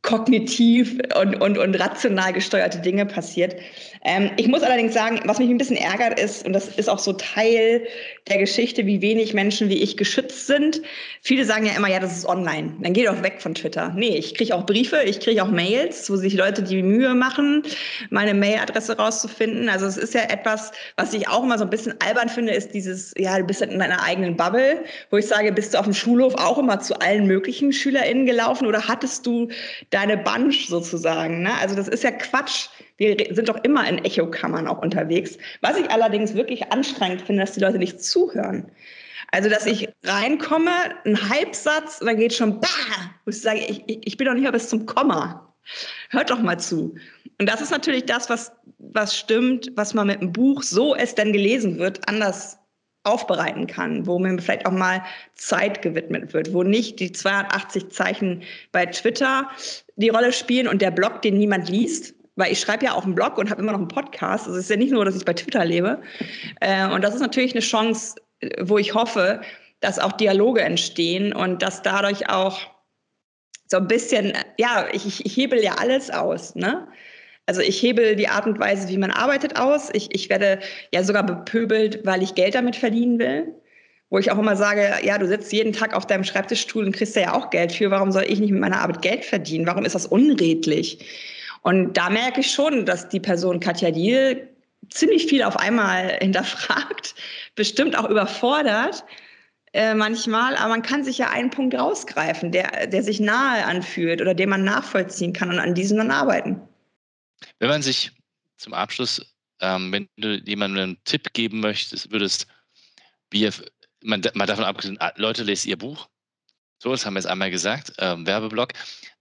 kognitiv und, und, und rational gesteuerte Dinge passiert. Ähm, ich muss allerdings sagen, was mich ein bisschen ärgert ist, und das ist auch so Teil der Geschichte, wie wenig Menschen wie ich geschützt sind. Viele sagen ja immer, ja, das ist online. Dann geh doch weg von Twitter. Nee, ich kriege auch Briefe, ich kriege auch Mails, wo sich Leute die Mühe machen, meine Mailadresse rauszufinden. Also es ist ja etwas, was ich auch immer so ein bisschen albern finde, ist dieses, ja, du bist in deiner eigenen Bubble, wo ich sage, bist du auf dem Schulhof auch immer zu allen möglichen SchülerInnen gelaufen oder hattest du deine Bunch sozusagen? Ne? Also das ist ja Quatsch. Wir sind doch immer in Echokammern auch unterwegs. Was ich allerdings wirklich anstrengend finde, dass die Leute nicht zuhören. Also, dass ich reinkomme, ein Halbsatz, und dann geht schon, bah, wo ich sage, ich, ich bin doch nicht mehr bis zum Komma. Hört doch mal zu. Und das ist natürlich das, was, was stimmt, was man mit einem Buch, so es denn gelesen wird, anders aufbereiten kann, wo mir vielleicht auch mal Zeit gewidmet wird, wo nicht die 280 Zeichen bei Twitter die Rolle spielen und der Blog, den niemand liest, weil ich schreibe ja auch einen Blog und habe immer noch einen Podcast. Also es ist ja nicht nur, dass ich bei Twitter lebe. Äh, und das ist natürlich eine Chance, wo ich hoffe, dass auch Dialoge entstehen und dass dadurch auch so ein bisschen, ja, ich, ich hebel ja alles aus, ne? Also ich hebel die Art und Weise, wie man arbeitet, aus. Ich, ich werde ja sogar bepöbelt, weil ich Geld damit verdienen will. Wo ich auch immer sage, ja, du sitzt jeden Tag auf deinem Schreibtischstuhl und kriegst ja auch Geld für. Warum soll ich nicht mit meiner Arbeit Geld verdienen? Warum ist das unredlich? Und da merke ich schon, dass die Person Katja Diel ziemlich viel auf einmal hinterfragt, bestimmt auch überfordert äh, manchmal, aber man kann sich ja einen Punkt rausgreifen, der, der sich nahe anfühlt oder den man nachvollziehen kann und an diesem dann arbeiten. Wenn man sich zum Abschluss, ähm, wenn du jemandem einen Tipp geben möchtest, würdest, wie man, mal davon abgesehen, ah, Leute, lest ihr Buch. So, das haben wir jetzt einmal gesagt, ähm, Werbeblock.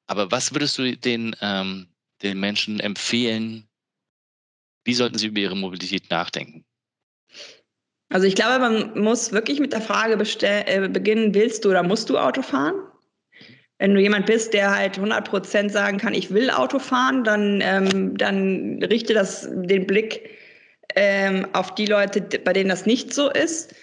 Aber was würdest du den ähm, den Menschen empfehlen, wie sollten sie über ihre Mobilität nachdenken? Also ich glaube, man muss wirklich mit der Frage äh, beginnen, willst du oder musst du Auto fahren? Wenn du jemand bist, der halt 100 Prozent sagen kann, ich will Auto fahren, dann, ähm, dann richte das den Blick ähm, auf die Leute, bei denen das nicht so ist.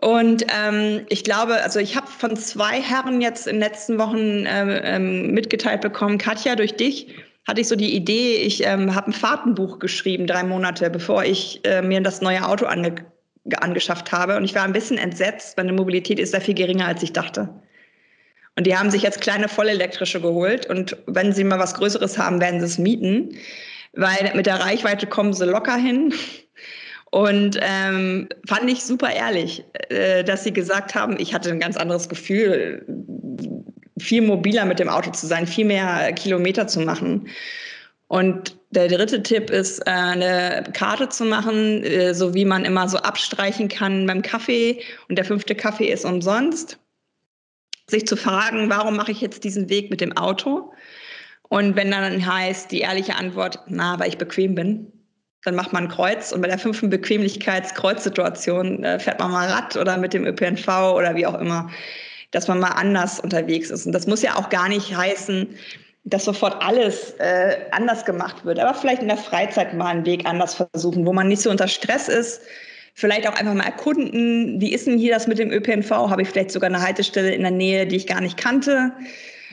Und ähm, ich glaube, also ich habe von zwei Herren jetzt in den letzten Wochen ähm, ähm, mitgeteilt bekommen, Katja, durch dich hatte ich so die Idee, ich ähm, habe ein Fahrtenbuch geschrieben, drei Monate, bevor ich äh, mir das neue Auto ange angeschafft habe. Und ich war ein bisschen entsetzt, meine Mobilität ist sehr viel geringer, als ich dachte. Und die haben sich jetzt kleine vollelektrische geholt. Und wenn sie mal was Größeres haben, werden sie es mieten. Weil mit der Reichweite kommen sie locker hin. Und ähm, fand ich super ehrlich, äh, dass sie gesagt haben, ich hatte ein ganz anderes Gefühl, viel mobiler mit dem Auto zu sein, viel mehr Kilometer zu machen. Und der dritte Tipp ist, äh, eine Karte zu machen, äh, so wie man immer so abstreichen kann beim Kaffee. Und der fünfte Kaffee ist umsonst. sich zu fragen, warum mache ich jetzt diesen Weg mit dem Auto? Und wenn dann heißt die ehrliche Antwort, na, weil ich bequem bin, dann macht man ein Kreuz und bei der fünften Bequemlichkeitskreuzsituation äh, fährt man mal Rad oder mit dem ÖPNV oder wie auch immer, dass man mal anders unterwegs ist. Und das muss ja auch gar nicht heißen, dass sofort alles äh, anders gemacht wird, aber vielleicht in der Freizeit mal einen Weg anders versuchen, wo man nicht so unter Stress ist. Vielleicht auch einfach mal erkunden, wie ist denn hier das mit dem ÖPNV? Habe ich vielleicht sogar eine Haltestelle in der Nähe, die ich gar nicht kannte?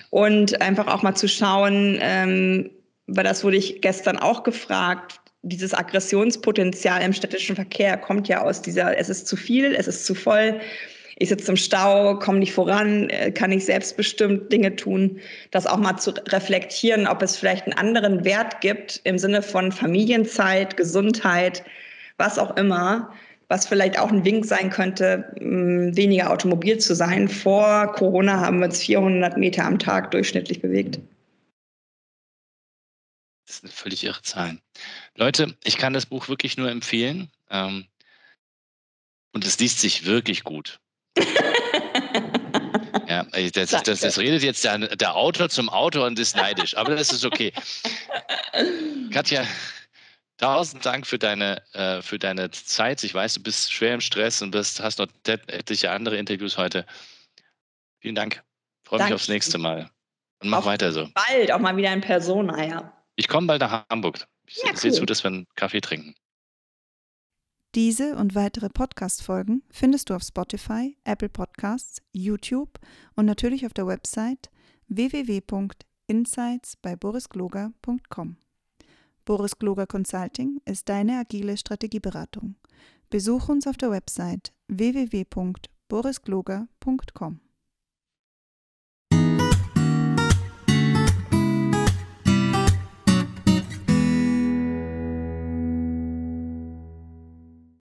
Und einfach auch mal zu schauen, ähm, weil das wurde ich gestern auch gefragt, dieses Aggressionspotenzial im städtischen Verkehr kommt ja aus dieser, es ist zu viel, es ist zu voll, ich sitze im Stau, komme nicht voran, äh, kann ich selbstbestimmt Dinge tun, das auch mal zu reflektieren, ob es vielleicht einen anderen Wert gibt im Sinne von Familienzeit, Gesundheit, was auch immer, was vielleicht auch ein Wink sein könnte, weniger automobil zu sein. Vor Corona haben wir uns 400 Meter am Tag durchschnittlich bewegt. Das sind völlig irre Zahlen. Leute, ich kann das Buch wirklich nur empfehlen. Ähm, und es liest sich wirklich gut. ja, das, das, das, redet jetzt der, der, Autor zum Autor und ist neidisch, aber das ist okay. Katja, tausend Dank für deine, äh, für deine Zeit. Ich weiß, du bist schwer im Stress und bist, hast noch etliche andere Interviews heute. Vielen Dank. Freue mich aufs nächste Mal. Und mach Auf weiter so. Bald auch mal wieder in Persona, ja. Ich komme bald nach Hamburg. Ich ja, sehe zu, dass wir einen Kaffee trinken. Diese und weitere Podcast-Folgen findest du auf Spotify, Apple Podcasts, YouTube und natürlich auf der Website www.insights bei borisgloger.com. Boris Gloger Consulting ist deine agile Strategieberatung. Besuch uns auf der Website www.borisgloger.com.